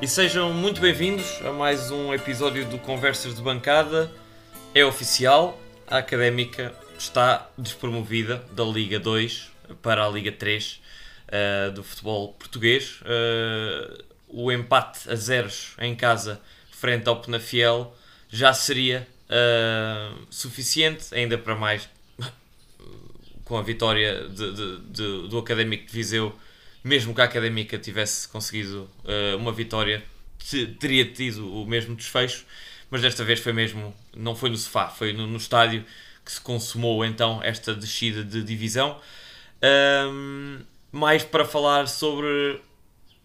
E sejam muito bem-vindos a mais um episódio do Conversas de Bancada. É oficial, a Académica está despromovida da Liga 2 para a Liga 3 uh, do futebol português. Uh, o empate a zeros em casa frente ao Penafiel já seria uh, suficiente, ainda para mais com a vitória de, de, de, do Académico de Viseu mesmo que a Académica tivesse conseguido uh, uma vitória, teria tido o mesmo desfecho, mas desta vez foi mesmo, não foi no sofá, foi no, no estádio que se consumou então esta descida de divisão. Um, mais para falar sobre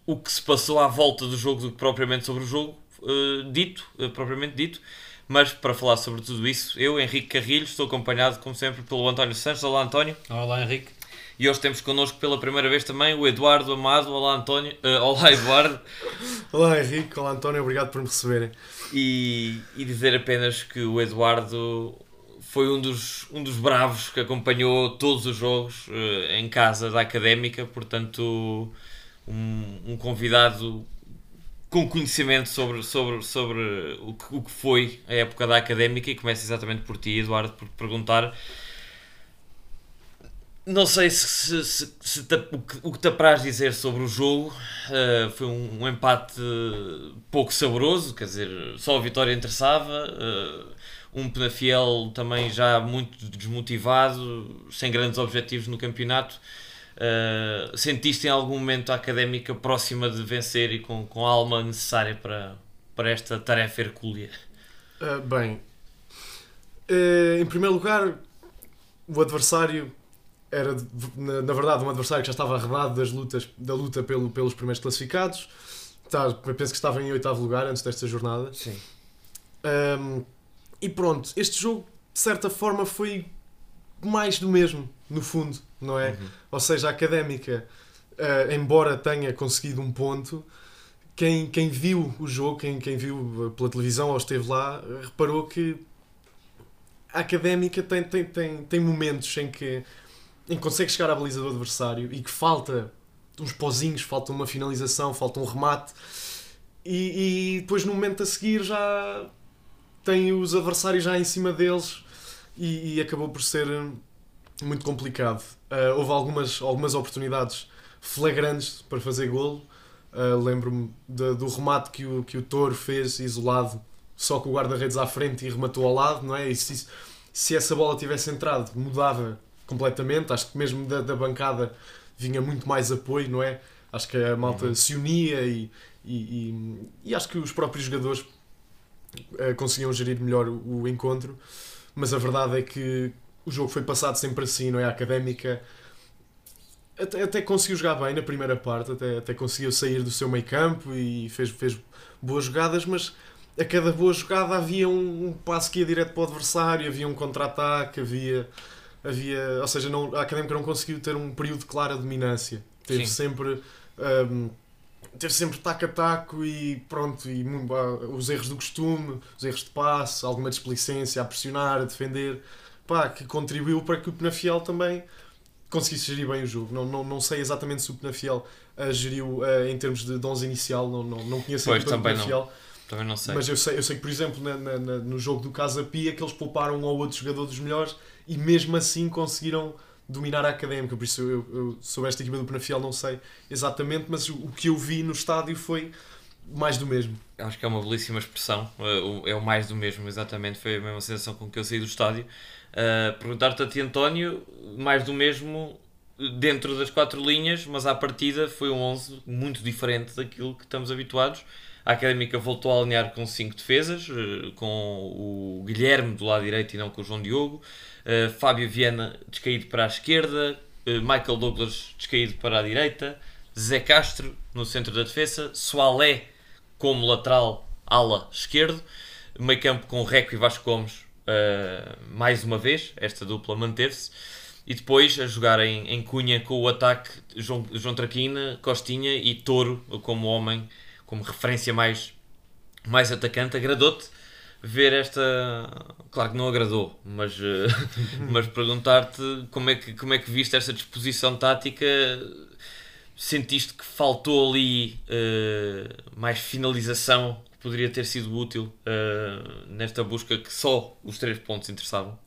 o que se passou à volta do jogo do que propriamente sobre o jogo uh, dito, uh, propriamente dito. Mas para falar sobre tudo isso, eu, Henrique Carrilho, estou acompanhado, como sempre, pelo António Santos. Olá, António. Olá, Henrique. E hoje temos connosco pela primeira vez também o Eduardo Amado. Olá, António. Uh, olá, Eduardo. olá, Henrique. Olá, António. Obrigado por me receberem. E, e dizer apenas que o Eduardo foi um dos, um dos bravos que acompanhou todos os jogos uh, em casa da Académica, portanto, um, um, convidado com conhecimento sobre, sobre, sobre o, que, o que foi a época da Académica. E começa exatamente por ti, Eduardo, por perguntar não sei se, se, se, te, o, que, o que te apraz dizer sobre o jogo. Uh, foi um, um, empate pouco saboroso, quer dizer, só a vitória interessava. Uh, um Penafiel também já muito desmotivado, sem grandes objetivos no campeonato. Uh, sentiste em algum momento a académica próxima de vencer e com, com a alma necessária para, para esta tarefa hercúlea? bem, em primeiro lugar, o adversário era na, na, verdade um adversário que já estava arredado das lutas, da luta pelo, pelos primeiros classificados. Tá, penso que estava em oitavo lugar antes desta jornada. Sim. Um, e pronto, este jogo de certa forma foi mais do mesmo, no fundo, não é? Uhum. Ou seja, a académica, uh, embora tenha conseguido um ponto, quem, quem viu o jogo, quem, quem viu pela televisão ou esteve lá, reparou que a académica tem, tem, tem, tem momentos em que em que consegue chegar à baliza do adversário e que falta uns pozinhos, falta uma finalização, falta um remate e, e depois no momento a seguir já tem os adversários já em cima deles e, e acabou por ser muito complicado. Uh, houve algumas, algumas oportunidades flagrantes para fazer golo. Uh, Lembro-me do remate que o, que o Toro fez isolado, só com o guarda-redes à frente e rematou ao lado, não é? E se, se essa bola tivesse entrado, mudava completamente. Acho que mesmo da, da bancada vinha muito mais apoio, não é? Acho que a malta uhum. se unia e, e, e, e, acho que os próprios jogadores uh, conseguiam gerir melhor o, o, encontro. Mas a verdade é que o jogo foi passado sempre assim, não é? A académica até, até conseguiu jogar bem na primeira parte, até, até conseguiu sair do seu meio campo e fez, fez boas jogadas, mas a cada boa jogada havia um, um passo que ia direto para o adversário, havia um contra-ataque, havia havia, ou seja, não, a académica não conseguiu ter um período de clara dominância. Teve Sim. sempre um, teve sempre taco a taco e pronto, e os erros do costume, os erros de passe, alguma displicência a pressionar, a defender, pá, que contribuiu para que o Penafiel também conseguisse gerir bem o jogo. Não, não, não sei exatamente se o Penafiel uh, geriu uh, em termos de 11 inicial, não, não, não conheço pois, o Penafiel. Não. Também não sei. Mas eu sei, eu sei que, por exemplo, na, na, no jogo do Casa Pia, que eles pouparam um ou outro jogador dos melhores e mesmo assim conseguiram dominar a académica. Por isso, eu, eu sobre esta equipa do Penafiel não sei exatamente, mas o, que eu vi no estádio foi mais do mesmo. Acho que é uma belíssima expressão. É, é o mais do mesmo, exatamente. Foi a mesma sensação com que eu saí do estádio. Uh, Perguntar-te a ti, António, mais do mesmo dentro das quatro linhas, mas à partida foi um 11 muito diferente daquilo que estamos habituados. A Académica voltou a alinhar com cinco defesas, uh, com o Guilherme do lado direito e não com o João Diogo. Uh, Fábio Viana descaído para a esquerda, uh, Michael Douglas descaído para a direita, Zé Castro no centro da defesa, Soalé como lateral ala esquerdo, meio campo com Reco e Vasco Gomes uh, mais uma vez, esta dupla manteve-se, e depois a jogar em, em Cunha com o ataque João, João Traquina, Costinha e Touro como homem, como referência mais, mais atacante, agradou-te ver esta. Claro que não agradou, mas, eh, mas perguntar-te como é, que, como é que viste esta disposição tática sentiste que faltou ali uh, mais finalização que poderia ter sido útil uh, nesta busca que só os três pontos interessavam?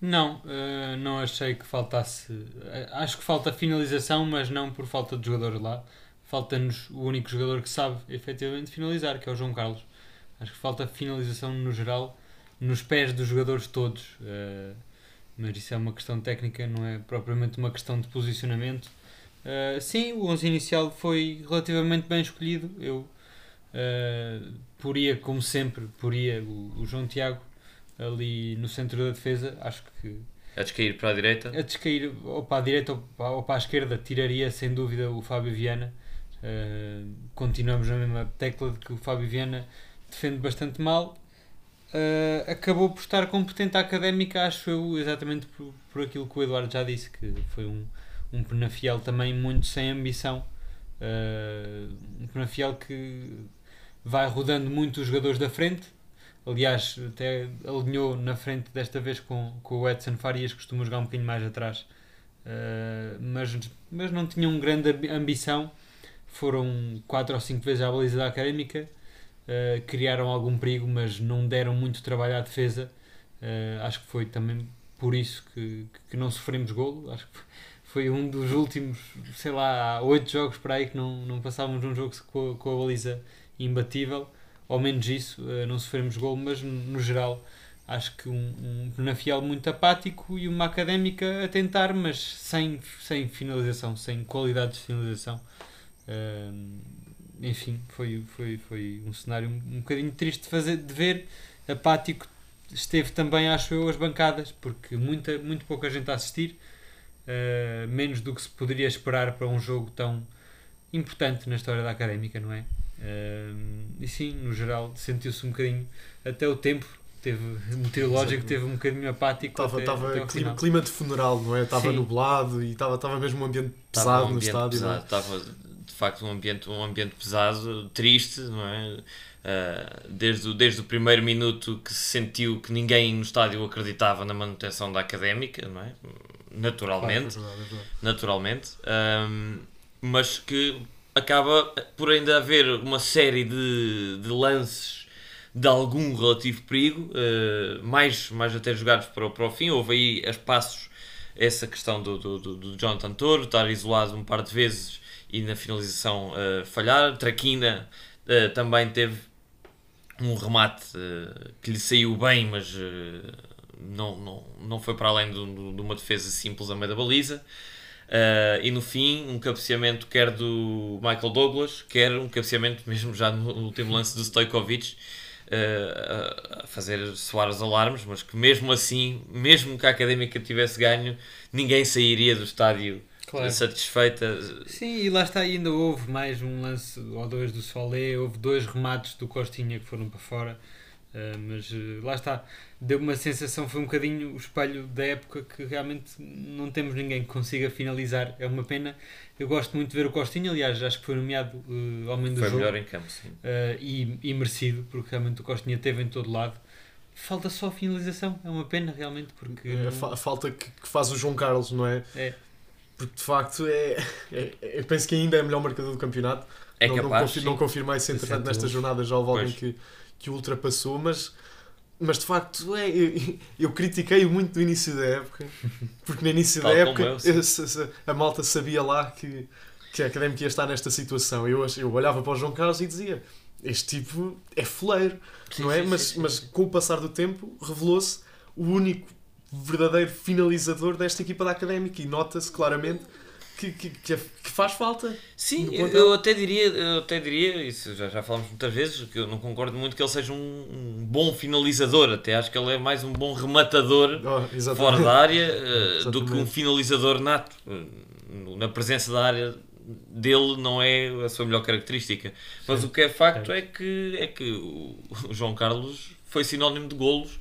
Não, uh, não achei que faltasse. Acho que falta finalização, mas não por falta de jogadores lá. Falta-nos o único jogador que sabe efetivamente finalizar, que é o João Carlos. Acho que falta finalização no geral, nos pés dos jogadores todos. Uh, mas isso é uma questão técnica, não é propriamente uma questão de posicionamento. Uh, sim, o 11 inicial foi relativamente bem escolhido. Eu uh, poria, como sempre, poria o, o João Tiago ali no centro da defesa, acho que. A descair para a direita? A descair ou para a direita ou para, ou para a esquerda, tiraria sem dúvida o Fábio Viana. Uh, continuamos na mesma tecla de que o Fábio Viana defende bastante mal. Uh, acabou por estar competente à académica, acho eu, exatamente por, por aquilo que o Eduardo já disse, que foi um, um Penafiel também muito sem ambição. Uh, um Penafiel que vai rodando muito os jogadores da frente, Aliás, até alinhou na frente desta vez com, com o Edson Farias, que costuma jogar um bocadinho mais atrás. Uh, mas, mas não tinham grande ambição. Foram quatro ou cinco vezes à baliza da académica. Uh, criaram algum perigo, mas não deram muito trabalho à defesa. Uh, acho que foi também por isso que, que não sofremos golo. Acho que foi um dos últimos, sei lá, oito jogos para aí que não, não passávamos um jogo com, com a baliza imbatível ao menos isso, uh, não sofremos gol, mas no geral acho que um, um Penafiel muito apático e uma académica a tentar, mas sem, sem finalização, sem qualidade de finalização. Uh, enfim, foi, foi, foi um cenário um, um bocadinho triste de, fazer, de ver. Apático esteve também, acho eu, as bancadas, porque muita, muito pouca gente a assistir, uh, menos do que se poderia esperar para um jogo tão importante na história da académica, não é? e sim, no geral, sentiu-se um bocadinho. Até o tempo teve meteorológico teve um bocadinho apático. Estava, até, estava até clima, clima, de funeral, não é? Estava nublado e estava, estava mesmo um ambiente pesado um ambiente no estádio. É? Pesado, facto um ambiente, um ambiente pesado, triste, não é? Uh, desde, o, desde o primeiro minuto que se sentiu que ninguém no estádio acreditava na manutenção da académica, não é? Naturalmente, claro, é verdade, é verdade. naturalmente, um, mas que acaba por ainda haver uma série de, de lances de algum relativo perigo, uh, mais, mais até jogados para, para o fim. Houve aí a espaços essa questão do, do, do Jonathan Toro estar isolado um par de vezes e na finalização uh, falhar. Traquina uh, também teve um remate que lhe saiu bem, mas não, não, não foi para além de, de uma defesa simples a meio da baliza. Uh, e no fim, um cabeceamento quer do Michael Douglas, quer um cabeceamento mesmo já no último lance do Stojkovic, uh, a fazer soar os alarmes, mas que mesmo assim, mesmo que a Académica tivesse ganho, ninguém sairia do estádio claro. satisfeita. Sim, e lá está, ainda houve mais um lance ou dois do Solé, houve dois remates do Costinha que foram para fora. Uh, mas uh, lá está, deu uma sensação, foi um bocadinho o espelho da época que realmente não temos ninguém que consiga finalizar. É uma pena. Eu gosto muito de ver o Costinha, aliás, acho que foi nomeado uh, Homem do foi Jogo. Foi melhor em campo, sim. e, e merecido, porque realmente o Costinha teve em todo lado. Falta só a finalização, é uma pena realmente. porque é a, a falta que, que, faz o João Carlos, não é? É. Porque de facto é, é, eu penso que ainda é o melhor marcador do campeonato. É não, capaz, não, confirmo, não confirmei isso entretanto nesta jornada já houve alguém que que ultrapassou, mas, mas de facto é, eu, eu critiquei muito no início da época, porque no início da época eu, a, a malta sabia lá que, que a académica ia estar nesta situação. Eu, eu olhava para o João Carlos e dizia: Este tipo é foleiro, sim, não é? Sim, mas, sim, mas com o passar do tempo revelou-se o único verdadeiro finalizador desta equipa da académica e nota-se claramente que, que, que, faz falta. Sim, eu, até diria, eu até diria, isso já, já falamos muitas vezes, que eu não concordo muito que ele seja um, um bom finalizador, até acho que ele é mais um bom rematador oh, fora da área uh, do que um finalizador nato. Uh, na presença da área dele não é a sua melhor característica. Mas Sim. o que é facto é, é que, é que o João Carlos foi sinónimo de golos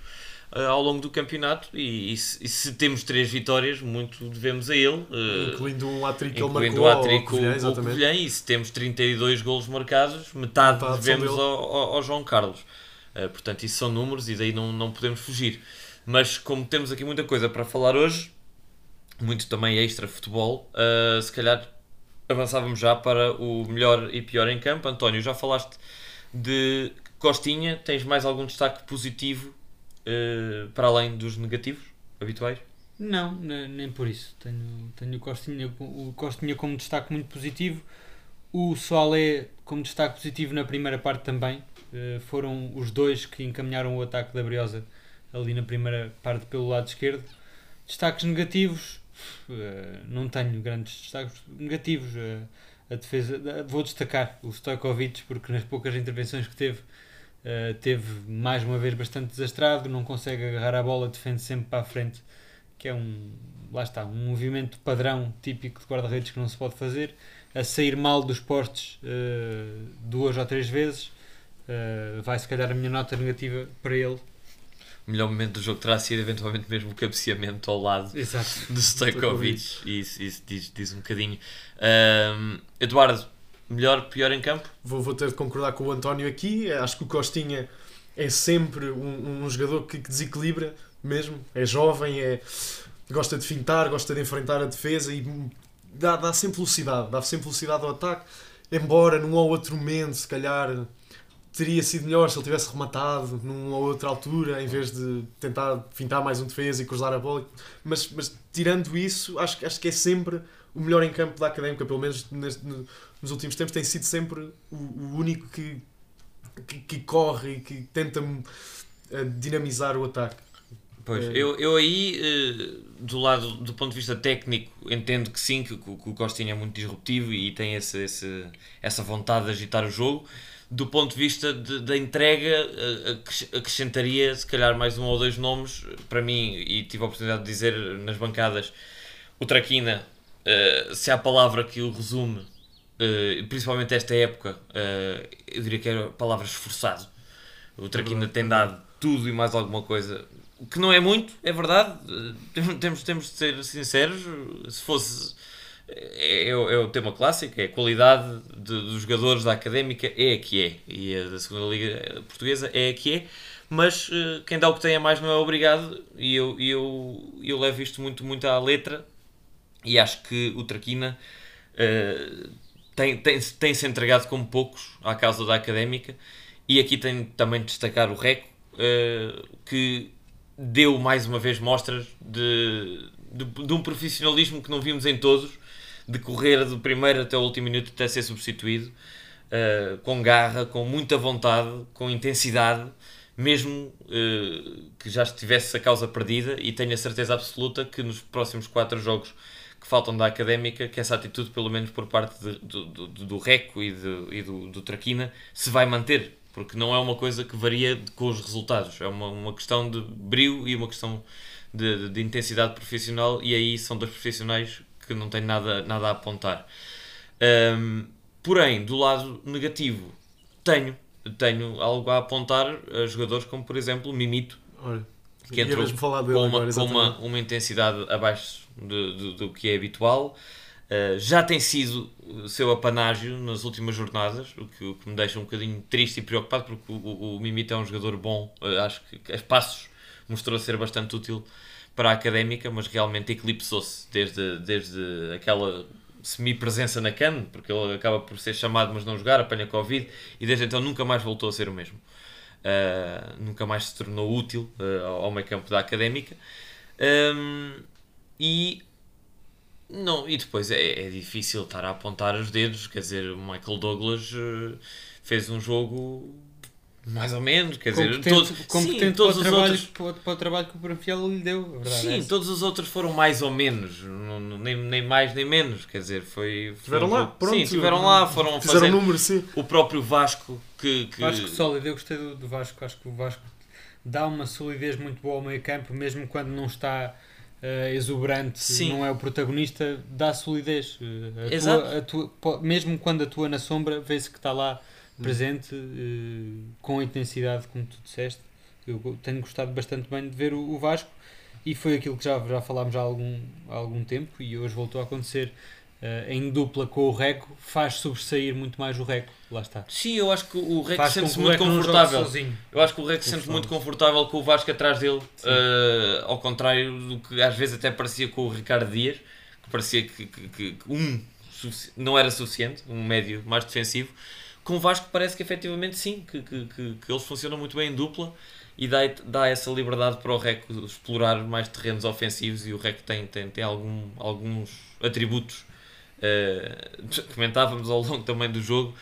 uh, ao longo do campeonato e, e, se, e, se, temos três vitórias, muito devemos a ele. Uh, incluindo um hat-trick que ele marcou ao Covilhã, Covilhã, e se temos 32 golos marcados, metade, metade devemos ao, ao, ao, João Carlos. Uh, portanto, isso são números e daí não, não podemos fugir. Mas como temos aqui muita coisa para falar hoje, muito também extra futebol, se calhar avançávamos já para o melhor e pior em campo. António, já falaste de Costinha, tens mais algum destaque positivo uh, para além dos negativos habituais? Não, nem por isso. Tenho, tenho o, Costinha, o Costinha como destaque muito positivo. O Soalé como destaque positivo na primeira parte também. Uh, foram os dois que encaminharam o ataque da Briosa ali na primeira parte pelo lado esquerdo. Destaques negativos, uh, não tenho grandes destaques negativos. A defesa, vou destacar o Stojkovic porque nas poucas intervenções que teve Uh, teve mais uma vez bastante desastrado, não consegue agarrar a bola, defende sempre para a frente, que é um, lá está, um movimento padrão típico de guarda-redes que não se pode fazer, a sair mal dos postes uh, duas ou três vezes, uh, vai se calhar a minha nota negativa para ele. O melhor momento do jogo terá sido eventualmente mesmo o cabeceamento ao lado Exato. do Stojkovic, isso, isso diz, diz um bocadinho. Eduardo, Melhor, pior em campo? Vou, vou ter de concordar com o António aqui. Acho que o Costinha é sempre um, um jogador que, que, desequilibra mesmo. É jovem, é, gosta de fintar, gosta de enfrentar a defesa e dá, dá sempre velocidade. Dá sempre velocidade ao ataque. Embora num ou outro momento, se calhar, teria sido melhor se ele tivesse rematado numa ou outra altura, em vez de tentar fintar mais um defesa e cruzar a bola. Mas, mas tirando isso, acho, acho que é sempre o melhor em campo da Académica, pelo menos neste, nos últimos tempos, tem sido sempre o, o único que, que, que, corre e que tenta eh, dinamizar o ataque. Pois, é. eu, eu aí, eh, do lado do ponto de vista técnico, entendo que sim, que, que o Costinha é muito disruptivo e tem esse, esse, essa vontade de agitar o jogo. Do ponto de vista da entrega, acrescentaria se calhar mais um ou dois nomes para mim, e tive a oportunidade de dizer nas bancadas, o Traquina, se há palavra que o resume uh, principalmente esta época, uh, eu diria que era a palavra esforçado. O Traquina tem dado tudo e mais alguma coisa, que não é muito, é verdade, temos, temos de ser sinceros, se fosse... É, é, é, o tema clássico, é a qualidade de, dos jogadores da Académica é a que é, e a da segunda Liga Portuguesa é a que é, mas uh, quem dá o que tem a mais não é obrigado, e eu, eu, eu levo isto muito, muito à letra, e acho que o Traquina uh, tem, tem, tem se entregado como poucos à causa da académica. E aqui tenho também de destacar o Reco uh, que deu mais uma vez mostras de, de, de, um profissionalismo que não vimos em todos de correr do primeiro até o último minuto até ser substituído uh, com garra, com muita vontade com intensidade mesmo uh, que já estivesse a causa perdida. E tenho a certeza absoluta que nos próximos quatro jogos que faltam da académica, que essa atitude, pelo menos por parte de, do, do, do, Reco e, de, e do, do Traquina, se vai manter, porque não é uma coisa que varia com os resultados, é uma, uma questão de brilho e uma questão de, de, de intensidade profissional, e aí são dois profissionais que não têm nada, nada a apontar. Um, porém, do lado negativo, tenho, tenho algo a apontar a jogadores como, por exemplo, Mimito. Olha que entrou com, uma, com uma, uma intensidade abaixo de, do que é habitual. Uh, já tem sido seu apanágio nas últimas jornadas, o que, o que me deixa um bocadinho triste e preocupado, porque o, o, o Mimito é um jogador bom, uh, acho que a passos mostrou ser bastante útil para a académica, mas realmente eclipsou-se desde, desde aquela semi-presença na CAN, porque ele acaba por ser chamado, mas não jogar, apanha Covid, e desde então nunca mais voltou a ser o mesmo uh, nunca mais se tornou útil ao meio campo da académica. Um, e não, e depois é, é, difícil estar a apontar os dedos, quer dizer, o Michael Douglas uh, fez um jogo mais ou menos, quer competente, dizer, todos, competente sim, todos os trabalho, outros para, para o trabalho que o Branfiel lhe deu. sim, é todos os outros foram mais ou menos, não, nem, nem mais nem menos, quer dizer, foi. Estiveram lá, pronto. Sim, estiveram lá, foram Fizeram fazer número, sim. o próprio Vasco que. que... Vasco sólido, eu gostei do, do Vasco, acho que o Vasco dá uma solidez muito boa ao meio campo, mesmo quando não está uh, exuberante, Sim. não é o protagonista, dá solidez. Uh, Exato. mesmo quando atua na sombra, vê-se que está lá presente uh, com a intensidade, como tu disseste. Eu tenho gostado bastante bem de ver o, o Vasco e foi aquilo que já, já falámos há algum, há algum tempo e hoje voltou a acontecer. Uh, em dupla com o Reco, faz sobressair muito mais o Reco. Lá está. Sim, eu acho que o Reco sente-se muito confortável. Eu acho que o Reco se sente muito confortável com o Vasco atrás dele, uh, ao contrário do que às vezes até parecia com o Ricardo Dias, que parecia que, que, que um não era suficiente, um médio mais defensivo. Com o Vasco parece que efetivamente sim, que, que, que, que eles funcionam muito bem em dupla e dá, dá essa liberdade para o REC explorar mais terrenos ofensivos e o REC tem, tem, tem algum, alguns atributos. Uh, comentávamos ao longo também do jogo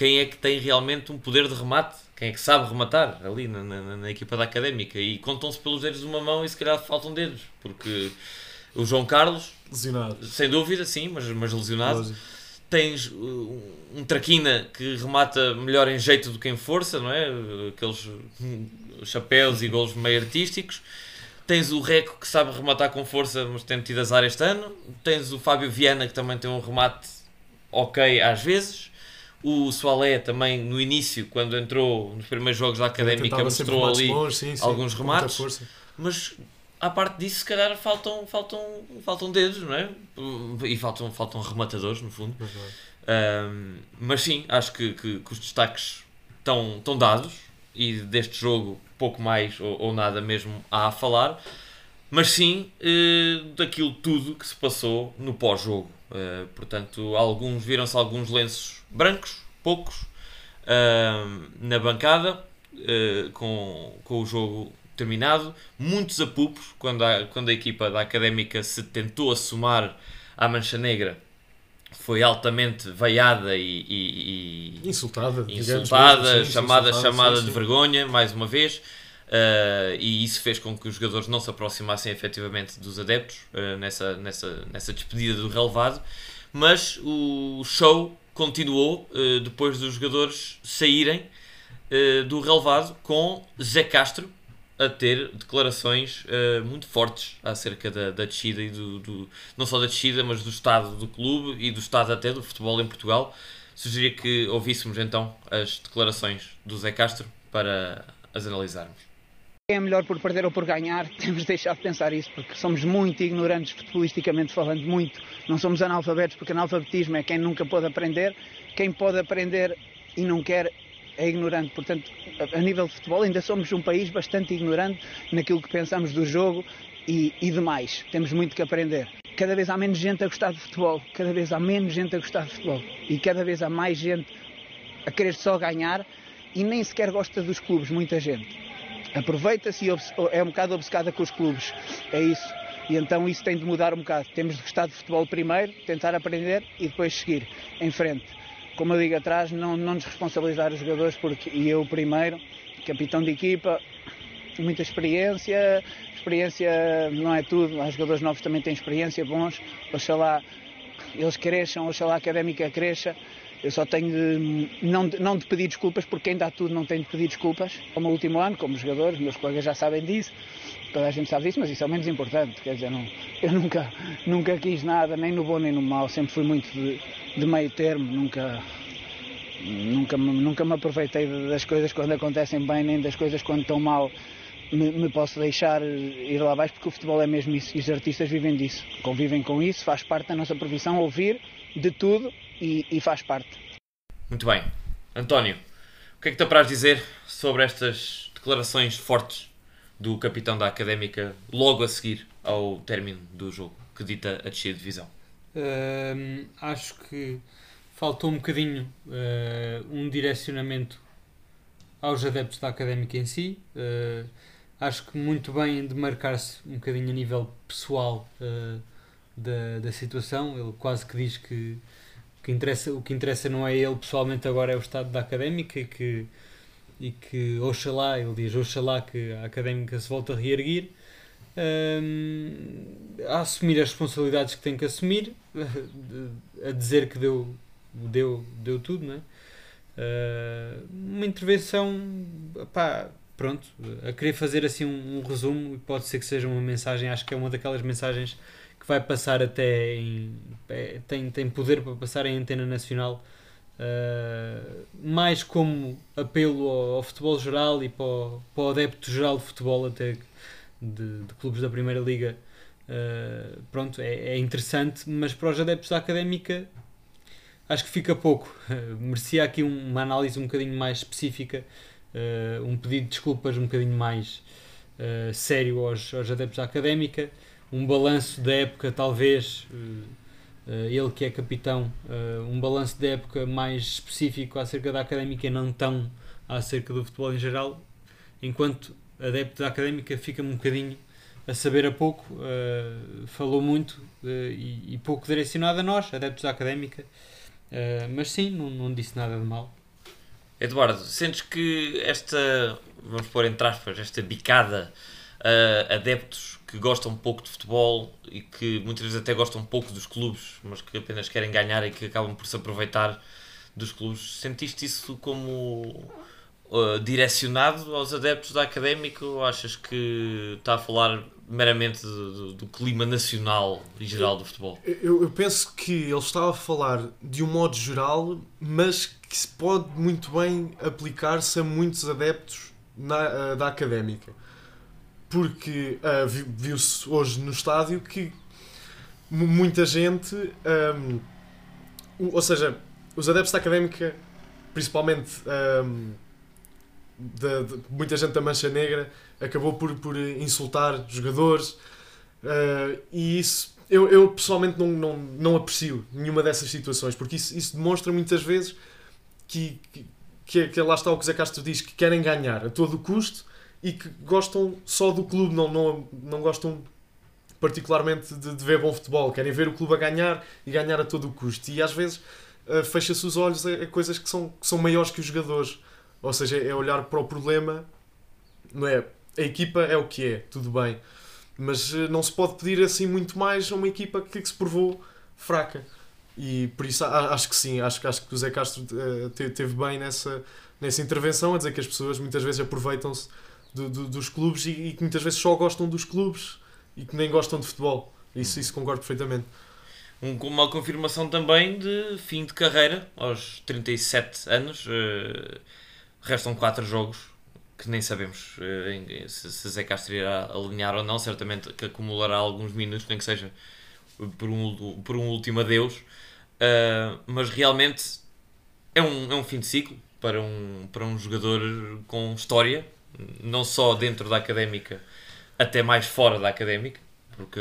quem é que tem realmente um poder de remate, quem é que sabe rematar ali na, na, na equipa da académica e contam-se pelos dedos de uma mão e se calhar faltam dedos, porque o João Carlos, lesionado. sem dúvida, sim, mas, mas lesionado. Tens uh, um Traquina que remata melhor em jeito do que em força, não é? Aqueles hum, chapéus e gols meio artísticos. Tens o Reco que sabe rematar com força, mas tem tido azar este ano. Tens o Fábio Viana que também tem um remate ok às vezes. O Soalé também no início, quando entrou nos primeiros jogos da Académica, mostrou ali longe, sim, sim, alguns remates. Mas à parte disso, se calhar faltam, faltam, faltam dedos, não é? E faltam, faltam rematadores, no fundo. Um, mas sim, acho que, que, que, os destaques estão, estão dados e deste jogo pouco mais ou, ou nada mesmo há a falar. Mas sim, eh, daquilo tudo que se passou no pós-jogo. Uh, portanto, alguns viram-se alguns lenços brancos, poucos, uh, na bancada, uh, com, com o jogo terminado, muitos apupos quando a, quando a equipa da Académica se tentou assumar à Mancha Negra foi altamente veiada e, e, e insultada, insultada mesmo, sim, chamada, insultada, chamada sim, sim. de vergonha, mais uma vez. Uh, e isso fez com que os jogadores não se aproximassem efetivamente dos adeptos uh, nessa, nessa, nessa despedida do relevado. Mas o show continuou uh, depois dos jogadores saírem do relevado com Zé Castro a ter declarações uh, muito fortes acerca da, da descida e do, do, não só da descida, mas do estado do clube e do estado até do futebol em Portugal. Sugeria que ouvíssemos então as declarações do Zé Castro para as analisarmos. É melhor por perder ou por ganhar, temos de deixar de pensar isso, porque somos muito ignorantes futebolisticamente falando, muito. Não somos analfabetos, porque analfabetismo é quem nunca pode aprender, quem pode aprender e não quer é ignorante. Portanto, a nível de futebol, ainda somos um país bastante ignorante naquilo que pensamos do jogo e, e demais. Temos muito que aprender. Cada vez há menos gente a gostar de futebol, cada vez há menos gente a gostar de futebol e cada vez há mais gente a querer só ganhar e nem sequer gosta dos clubes, muita gente. Aproveita-se e é um bocado obcecada com os clubes. É isso. E então isso tem de mudar um bocado. Temos de gostar de futebol primeiro, tentar aprender e depois seguir em frente como eu digo atrás, não, não responsabilizar os jogadores, porque eu primeiro, capitão de equipa, muita experiência, experiência não é tudo, há jogadores novos também têm experiência, bons, oxalá eles cresçam, oxalá a académica cresça. Eu só tenho de, não, de, não de pedir desculpas, porque quem dá tudo não tem de pedir desculpas. Como o último ano, como jogadores, meus colegas já sabem disso, toda a gente sabe disso, mas isso é o menos importante. Quer dizer, não, eu nunca, nunca quis nada, nem no bom nem no mau, sempre fui muito de, de meio termo, nunca, nunca, nunca me aproveitei das coisas quando acontecem bem, nem das coisas quando estão mal. Me, me, posso deixar ir lá abaixo porque o futebol é mesmo isso e os artistas vivem disso, convivem com isso, faz parte da nossa profissão ouvir de tudo e, e faz parte. Muito bem. António, o que é que te apraz dizer sobre estas declarações fortes do capitão da Académica logo a seguir ao término do jogo que dita a descida de divisão? Uh, acho que faltou um bocadinho uh, um direcionamento aos adeptos da académica em si. Uh, acho que muito bem de marcar-se um bocadinho a nível pessoal uh, da, da situação. Ele quase que diz que, que interessa, o que interessa não é ele pessoalmente agora, é o estado da académica e que, e que oxalá, ele diz oxalá que a académica se volte a reerguir a assumir as responsabilidades que tem que assumir, a dizer que deu, deu, deu tudo, não é? Uh, uma intervenção, pá, pronto, a querer fazer assim um, um, resumo, pode ser que seja uma mensagem, acho que é uma daquelas mensagens vai passar até em. É, tem, tem poder para passar em antena nacional, uh, mais como apelo ao, ao, futebol geral e para o, para o adepto geral de futebol, até de, de clubes da Primeira Liga, uh, pronto, é, é, interessante, mas para os adeptos da académica acho que fica pouco. Merecia aqui um, uma análise um bocadinho mais específica, uh, um pedido de desculpas um bocadinho mais sério aos, aos adeptos da académica, um balanço da época, talvez ele que é capitão, um balanço de época mais específico acerca da académica e não tão acerca do futebol em geral, enquanto adepto da académica fica um bocadinho a saber a pouco, uh, falou muito uh, e, e, pouco direcionado a nós, adeptos da académica, uh, mas sim, não, não disse nada de mal. Eduardo, sentes que esta, vamos pôr entre aspas, esta bicada a adeptos que gostam pouco de futebol e que muitas vezes até gostam pouco dos clubes, mas que apenas querem ganhar e que acabam por se aproveitar dos clubes, sentiste isso como uh, direcionado aos adeptos da académica ou achas que está a falar meramente do, do, do clima nacional e geral do futebol? Eu, eu, penso que ele estava a falar de um modo geral, mas que se pode muito bem aplicar-se a muitos adeptos na, uh, da académica. Porque uh, viu-se hoje no estádio que muita gente, um, ou seja, os adeptos da académica, principalmente um, de, de, muita gente da Mancha Negra acabou por, por insultar jogadores uh, e isso eu, eu pessoalmente não, não, não aprecio nenhuma dessas situações porque isso, isso demonstra muitas vezes que, que, que, lá está o que o Zé Castro diz que querem ganhar a todo custo e que gostam só do clube, não, não, não gostam particularmente de, de ver bom futebol, querem ver o clube a ganhar e ganhar a todo o custo e às vezes uh, fecha-se os olhos a, a coisas que são, que são maiores que os jogadores ou seja, é olhar para o problema, não é? A equipa é o que é, tudo bem. Mas eh, não se pode pedir assim muito mais a uma equipa que se provou fraca. E por isso acho que sim, acho, acho que o Zé Castro uh, teve bem nessa, nessa intervenção, a dizer que as pessoas muitas vezes aproveitam-se do, do, dos clubes e, e, que muitas vezes só gostam dos clubes e que nem gostam de futebol. Isso, isso concordo perfeitamente. Um, uma confirmação também de fim de carreira, aos 37 anos. Uh Restam 4 jogos que nem sabemos uh, se, se Zé Castro irá alinhar ou não. Certamente que acumulará alguns minutos, nem que seja por um, por um último adeus. Uh, mas realmente é um, é um fim de ciclo para um, para um jogador com história, não só dentro da académica, até mais fora da académica, porque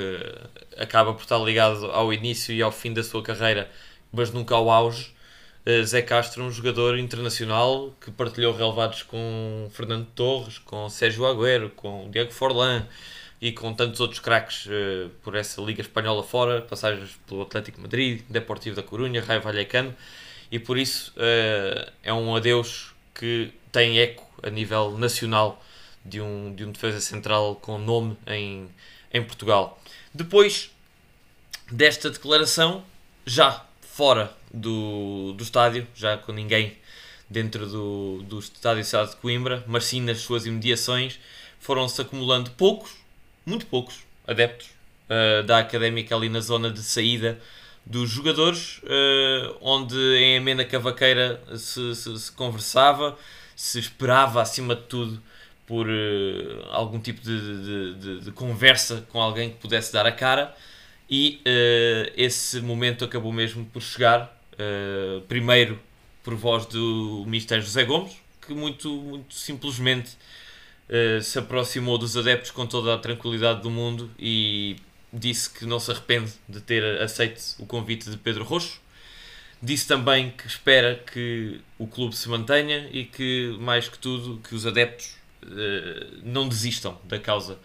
acaba por estar ligado ao início e ao fim da sua carreira, mas nunca ao auge. Eh, Zé Castro, um jogador internacional que partilhou relevados com Fernando Torres, com Sérgio Agüero, com Diego Forlan e com tantos outros craques uh, por essa Liga Espanhola fora, passagens pelo Atlético Madrid, Deportivo da Corunha, Raio Vallecano, e por isso uh, é um adeus que tem eco a nível nacional de um, de um defesa central com nome em, em Portugal. Depois desta declaração, já fora do, do estádio, já com ninguém dentro do, do estádio Cidade de Coimbra, mas sim nas suas imediações, foram-se acumulando poucos, muito poucos adeptos uh, da académica ali na zona de saída dos jogadores, uh, onde em amena cavaqueira se, se, se, conversava, se esperava acima de tudo por uh, algum tipo de, de, de, de, conversa com alguém que pudesse dar a cara. E esse momento acabou mesmo por chegar Uh, primeiro por voz do Ministério José Gomes, que muito, muito simplesmente uh, se aproximou dos adeptos com toda a tranquilidade do mundo e disse que não se arrepende de ter aceito o convite de Pedro Roxo. Disse também que espera que o clube se mantenha e que, mais que tudo, que os adeptos uh, não desistam da causa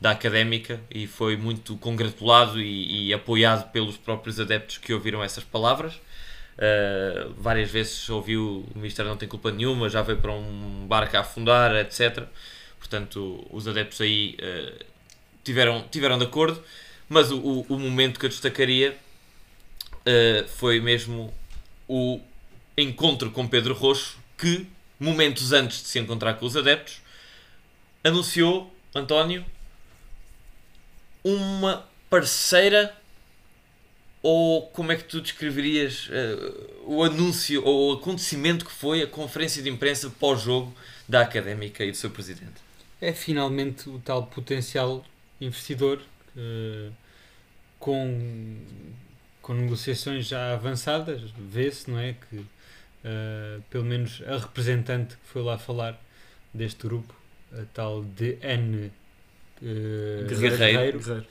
da académica e foi muito congratulado e, e apoiado pelos próprios adeptos que ouviram essas palavras. Uh, várias vezes ouviu o Ministério não tem culpa nenhuma, já veio para um barco a afundar, etc. Portanto, os adeptos aí uh, tiveram, tiveram de acordo, mas o, o, o momento que eu destacaria uh, foi mesmo o encontro com Pedro Roxo, que, momentos antes de se encontrar com os adeptos, anunciou, António, uma parceira ou como é que tu descreverias uh, o anúncio ou o acontecimento que foi a conferência de imprensa pós-jogo da Académica e do seu presidente? É finalmente o tal potencial investidor uh, com, com negociações já avançadas, vê-se, não é? Que uh, pelo menos a representante que foi lá falar deste grupo, a tal de N. Guerreiro, Guerreiro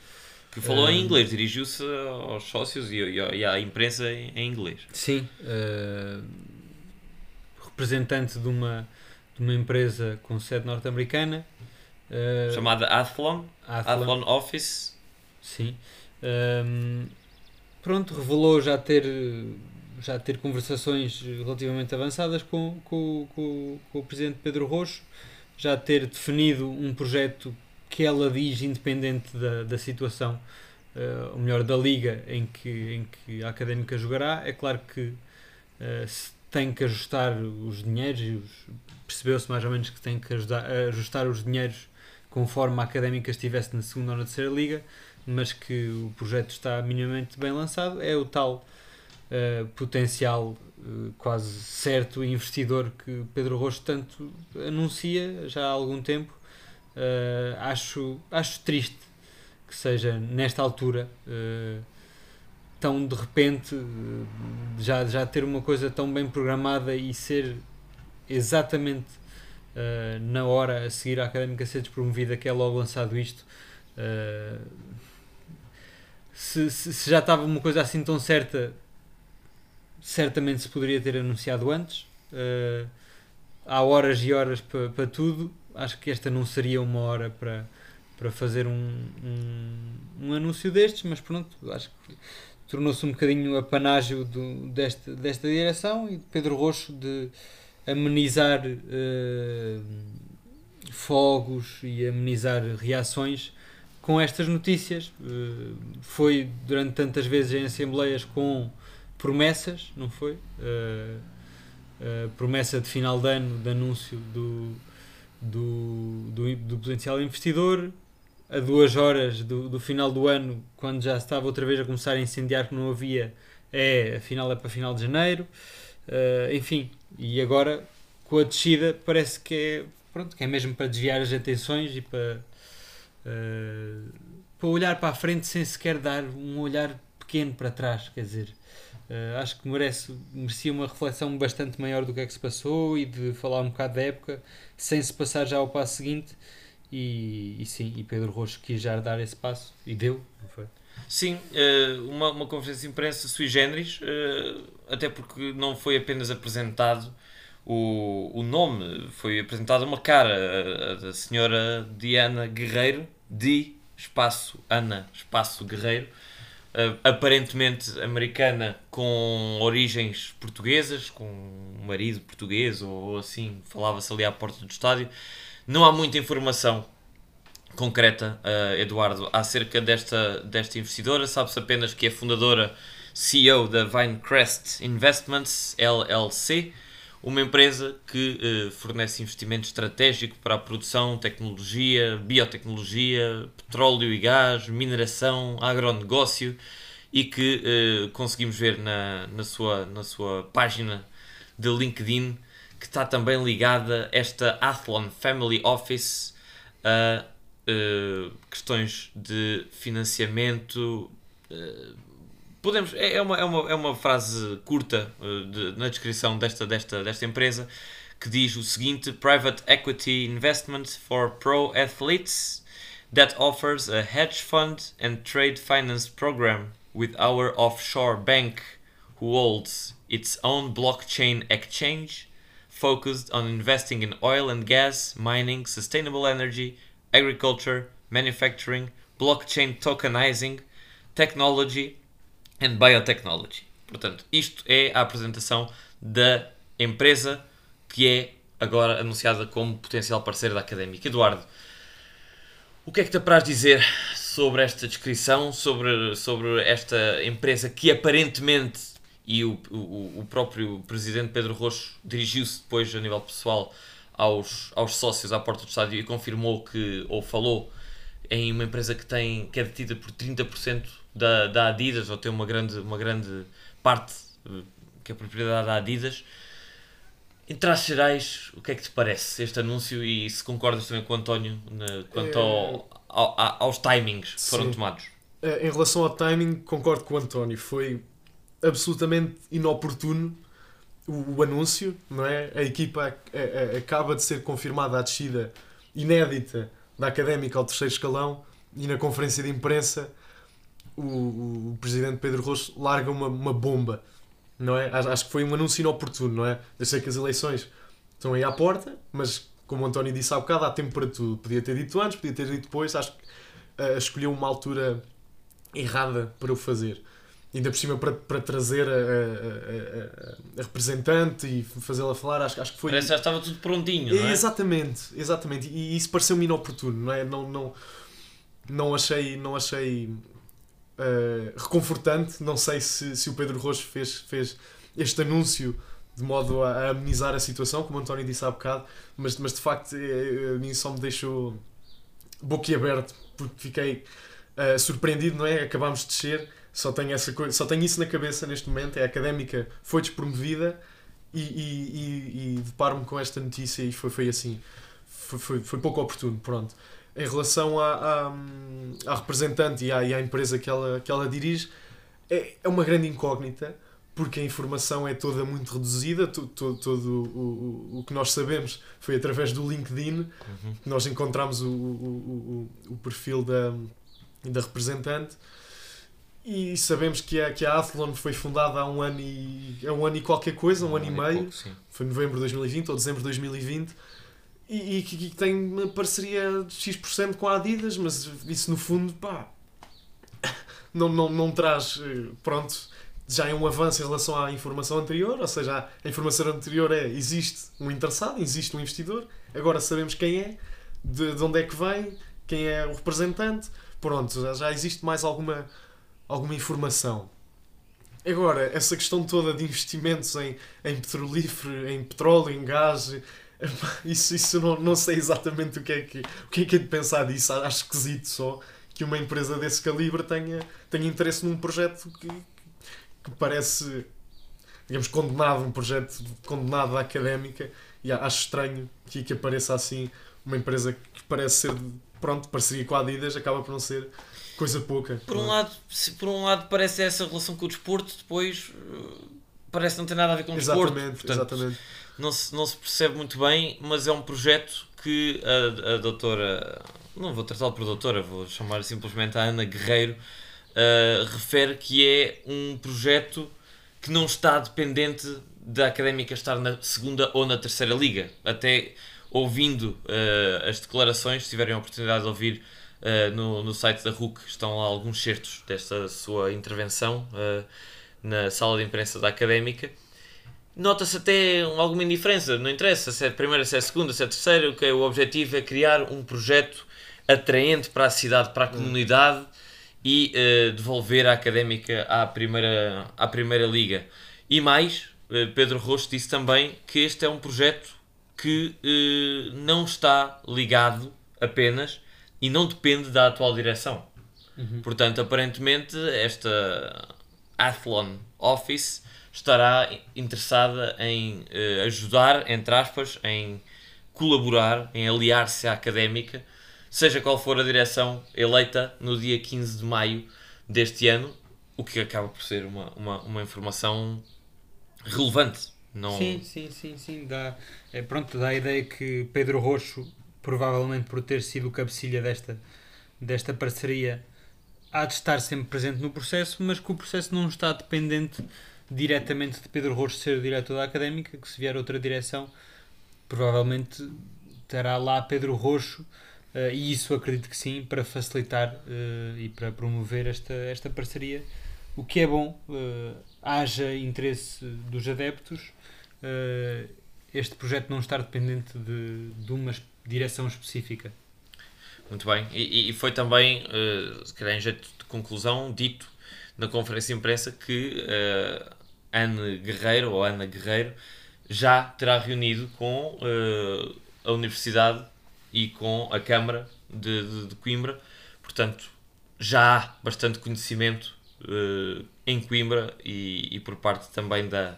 Que falou em inglês, dirigiu-se aos sócios e, e- e à imprensa em, em inglês. Sim, eh, representante de uma, de uma empresa com sede norte-americana. eh, Chamada Athlon, Athlon. Office. Sim. Ahm, pronto, revelou já ter, já ter conversações relativamente avançadas com, com, com, com o Presidente Pedro Roxo, já ter definido um projeto que ela diz independente da, da situação, eh, ou melhor, da liga em que, em que a Académica jogará. É claro que eh, se tem que ajustar os dinheiros, os- percebeu-se mais ou menos que tem que ajudar- ajustar os dinheiros conforme a Académica estivesse na segunda ou na terceira liga, mas que o projeto está minimamente bem lançado, é o tal eh, potencial eh, quase certo investidor que Pedro Rocha tanto anuncia já há algum tempo. Eh, acho, acho triste que seja nesta altura tão de repente já, já ter uma coisa tão bem programada e ser exatamente eh, na hora a seguir à académica ser despromovida que é logo lançado isto. eh, se, se, se já estava uma coisa assim tão certa, certamente se poderia ter anunciado antes. Eh, há horas e horas para para tudo. Acho que esta não seria uma hora para, para fazer um, um, um anúncio destes, mas pronto, acho que tornou-se um bocadinho a panágio do, desta, desta direção e de Pedro Roxo de amenizar eh, fogos e amenizar reações com estas notícias. Eh, foi durante tantas vezes em assembleias com promessas, não foi? Eh, promessa de final de ano de anúncio do, do, do, do potencial investidor. A duas horas do, do final do ano, quando já estava outra vez a começar a incendiar que não havia, é afinal é para final de janeiro. Eh, enfim, e agora com a descida parece que é, pronto, que é mesmo para desviar as atenções e para, eh, para olhar para a frente sem sequer dar um olhar pequeno para trás, quer dizer. eh, acho que merece, merecia uma reflexão bastante maior do que é que se passou e de falar um bocado da época sem se passar já ao passo seguinte. E, e sim, e Pedro Rocha quis já dar esse passo e deu, não foi? Sim, eh, uma, uma conferência de imprensa sui generis, eh, até porque não foi apenas apresentado o, o nome, foi apresentada uma cara, a, da senhora Diana Guerreiro, de espaço Ana, espaço Guerreiro, eh, aparentemente americana com origens portuguesas, com um marido português ou assim, falava-se ali à porta do estádio. Não há muita informação concreta, uh, Eduardo, acerca desta, desta investidora. Sabe-se apenas que é fundadora CEO da Vinecrest Investments LLC, uma empresa que uh, fornece investimento estratégico para a produção, tecnologia, biotecnologia, petróleo e gás, mineração, agronegócio e que uh, conseguimos ver na, na, sua, na sua página de LinkedIn que está também ligada esta Athlon Family Office a uh, questões de financiamento. Uh, podemos, é, é, uma, é, uma, é uma frase curta uh, de, na descrição desta, desta, desta empresa que diz o seguinte: Private Equity Investment for Pro Athletes that offers a hedge fund and trade finance program with our offshore bank who holds its own blockchain exchange focused on investing in oil and gas, mining, sustainable energy, agriculture, manufacturing, blockchain tokenizing, technology and biotechnology. Portanto, isto é a apresentação da empresa que é agora anunciada como potencial parceiro da Académica. Eduardo, o que é que te apraz dizer sobre esta descrição, sobre, sobre esta empresa que aparentemente e o, o, o próprio presidente Pedro Roxo dirigiu-se depois a nível pessoal aos, aos sócios à porta do estádio e confirmou que, ou falou em uma empresa que, tem, que é detida por 30% da, da Adidas, ou tem uma grande, uma grande parte que é propriedade da Adidas. Em traços gerais, o que é que te parece este anúncio e se concordas também com o António na, quanto ao, ao, aos timings que foram Sim. tomados? Em relação ao timing, concordo com o António. Foi absolutamente inoportuno o, anúncio, não é? A equipa a- a- acaba de ser confirmada a descida inédita da Académica ao terceiro escalão e na conferência de imprensa o, o, o presidente Pedro Rocha larga uma, uma bomba, não é? Acho, acho que foi um anúncio inoportuno, não é? Eu sei que as eleições estão aí à porta, mas como o António disse há bocado, há tempo para tudo. Podia ter dito antes, podia ter dito depois, acho que uh, escolheu uma altura errada para o fazer. Ainda por cima para, para trazer a, a, a, a representante e fazê-la falar, acho, acho que foi. Parece que já estava tudo prontinho, não é? Exatamente, exatamente. E isso pareceu-me inoportuno, não é? Não, não, não achei, não achei uh, reconfortante. Não sei se, se o Pedro Rocha fez, fez este anúncio de modo a, amenizar a situação, como o António disse há bocado, mas, mas de facto eh, a mim só me deixou boquiaberto porque fiquei uh, surpreendido, não é? Acabámos de descer, só tenho, essa coisa, só tenho isso na cabeça neste momento. É a académica foi despromovida e, e, e, e deparo-me com esta notícia e foi, foi assim. Foi, foi, foi pouco oportuno, pronto. Em relação à, à, à representante e à, e à, empresa que ela, que ela dirige, é, é uma grande incógnita porque a informação é toda muito reduzida, todo, todo, o, o, o que nós sabemos foi através do LinkedIn uhum. que nós encontramos o, o, o, o perfil da, da representante e sabemos que a, que a Athlon foi fundada há um ano e, há um ano e qualquer coisa, um, um ano, ano, e meio, pouco, foi novembro de 2020 ou dezembro de 2020 e, e que, que, tem uma parceria de X% com a Adidas, mas isso no fundo, pá, não, não, não traz, eh, pronto, já é um avanço em relação à informação anterior, ou seja, a informação anterior é existe um interessado, existe um investidor, agora sabemos quem é, de, de onde é que vem, quem é o representante, pronto, já, já existe mais alguma, alguma informação. Agora, essa questão toda de investimentos em, em petrolífero, em petróleo, em gás, isso, isso não, não sei exatamente o que, é que, o que é que é de pensar disso. Acho esquisito só que uma empresa desse calibre tenha, tenha interesse num projeto que, que parece, digamos, condenado, um projeto condenado à académica, e acho estranho que, que apareça assim uma empresa que parece ser, pronto, parceria com a Adidas, acaba por não ser coisa pouca. Por um, lado, se, por um lado parece essa relação com o desporto, depois uh, parece não ter nada a ver com o exatamente, desporto. Portanto, exatamente. Não se, não se percebe muito bem, mas é um projeto que a, a doutora, não vou tratá-la por doutora, vou chamar simplesmente a Ana Guerreiro, uh, refere que é um projeto que não está dependente da académica estar na segunda ou na terceira liga. Até ouvindo uh, as declarações, se tiverem a oportunidade de ouvir uh, no, no site da RUC, estão lá alguns certos desta sua intervenção na sala de imprensa da académica. Nota-se até alguma indiferença, não interessa se é a primeira, se é a segunda, se é a terceira, o que é o objetivo é criar um projeto atraente para a cidade, para a comunidade e uh, devolver a Académica à primeira, à primeira Liga. E mais, uh, Pedro Rocha disse também que este é um projeto que uh, não está ligado apenas e não depende da atual direção. Uhum. Portanto, aparentemente, esta Athlon Office estará interessada em ajudar, entre aspas, em colaborar, em aliar-se à académica seja qual for a direção eleita no dia 15 de maio deste ano, o que acaba por ser uma, uma, uma informação relevante. Não... Sim, sim, sim, sim. Dá, é, pronto, dá a ideia que Pedro Roxo, provavelmente por ter sido o cabecilha desta, desta parceria, há de estar sempre presente no processo, mas que o processo não está dependente diretamente de Pedro Roxo ser o diretor da académica, que se vier outra direção, provavelmente terá lá Pedro Roxo Uh, e isso acredito que sim, para facilitar uh, e para promover esta, esta parceria. O que é bom, uh, haja interesse dos adeptos, este projeto não estar dependente de, de uma direção específica. Muito bem, e, e foi também, se calhar em jeito de conclusão, dito na conferência imprensa que uh, Ana Guerreiro, ou Ana Guerreiro, já terá reunido com a Universidade e com a Câmara de, de, de Coimbra. Portanto, já há bastante conhecimento uh, em Coimbra e, e, por parte também da,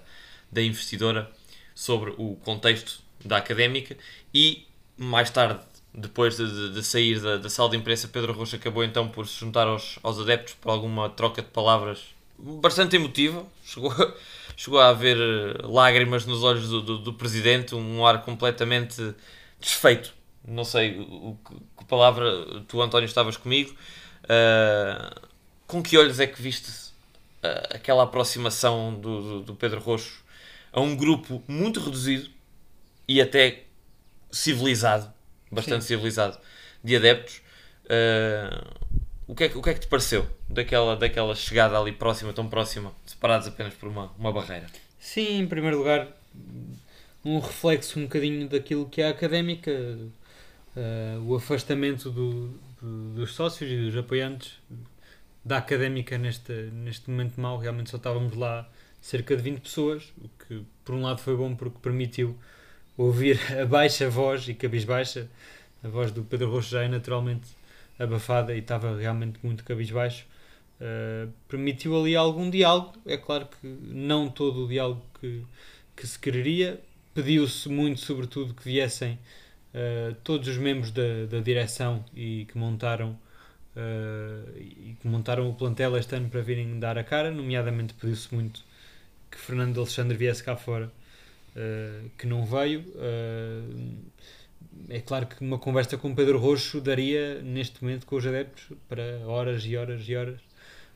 da investidora sobre o contexto da académica e mais tarde, depois de, de, sair da, da, sala de imprensa, Pedro Rocha acabou então por se juntar aos, aos adeptos por alguma troca de palavras bastante emotiva. Chegou, chegou a haver eh, lágrimas nos olhos do, do, do presidente, um ar completamente desfeito não sei o, que palavra tu, António, estavas comigo, uh, com que olhos é que viste uh, aquela aproximação do, do, do, Pedro Roxo a um grupo muito reduzido e até civilizado, bastante Sim. civilizado, de adeptos? Uh, o, que é, o que é que te pareceu daquela, daquela chegada ali próxima, tão próxima, separados apenas por uma, uma barreira? Sim, em primeiro lugar, um reflexo um bocadinho daquilo que é a académica, uh, o afastamento do, do, dos sócios e dos apoiantes da académica neste, neste momento mau. Realmente só estávamos lá cerca de 20 pessoas, o que por um lado foi bom porque permitiu ouvir a baixa voz e cabisbaixa. A voz do Pedro Rocha já é naturalmente abafada e estava realmente muito cabisbaixo. Uh, permitiu ali algum diálogo. É claro que não todo o diálogo que, que se quereria. Pediu-se muito, sobretudo, que viessem uh, todos os membros da, da direção e que montaram uh, e que montaram o plantel este ano para virem dar a cara, nomeadamente pediu-se muito que Fernando Alexandre viesse cá fora, uh, que não veio. é claro que uma conversa com Pedro Roxo daria, neste momento, com os adeptos, para horas e horas e horas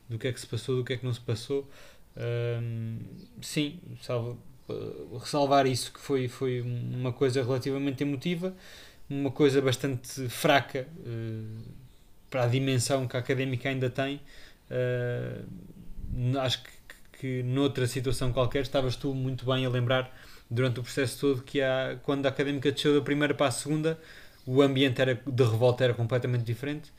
do que é que se passou, do que é que não se passou. sim, salvo uh, ressalvar isso que foi, foi uma coisa relativamente emotiva, uma coisa bastante fraca uh, para a dimensão que a académica ainda tem. Uh, acho que, que noutra situação qualquer estavas tu muito bem a lembrar durante o processo todo que há, quando a académica desceu da primeira para a segunda, o ambiente era, de revolta era completamente diferente.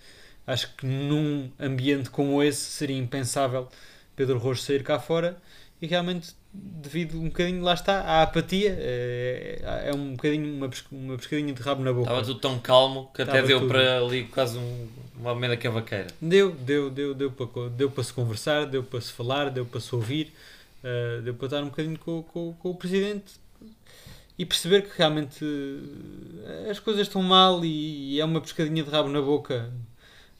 Acho que num ambiente como esse seria impensável Pedro Rojo sair cá fora e realmente devido um bocadinho, lá está, à apatia, é, é um bocadinho uma, uma pescadinha de rabo na boca. Estava tudo tão calmo que até deu tudo. para ali quase um, uma amenda cavaqueira. Deu, deu, deu, deu para, deu para se conversar, deu para se falar, deu para se ouvir, uh, deu para estar um bocadinho com, com, com o Presidente e perceber que realmente uh, as coisas estão mal e, e, é uma pescadinha de rabo na boca.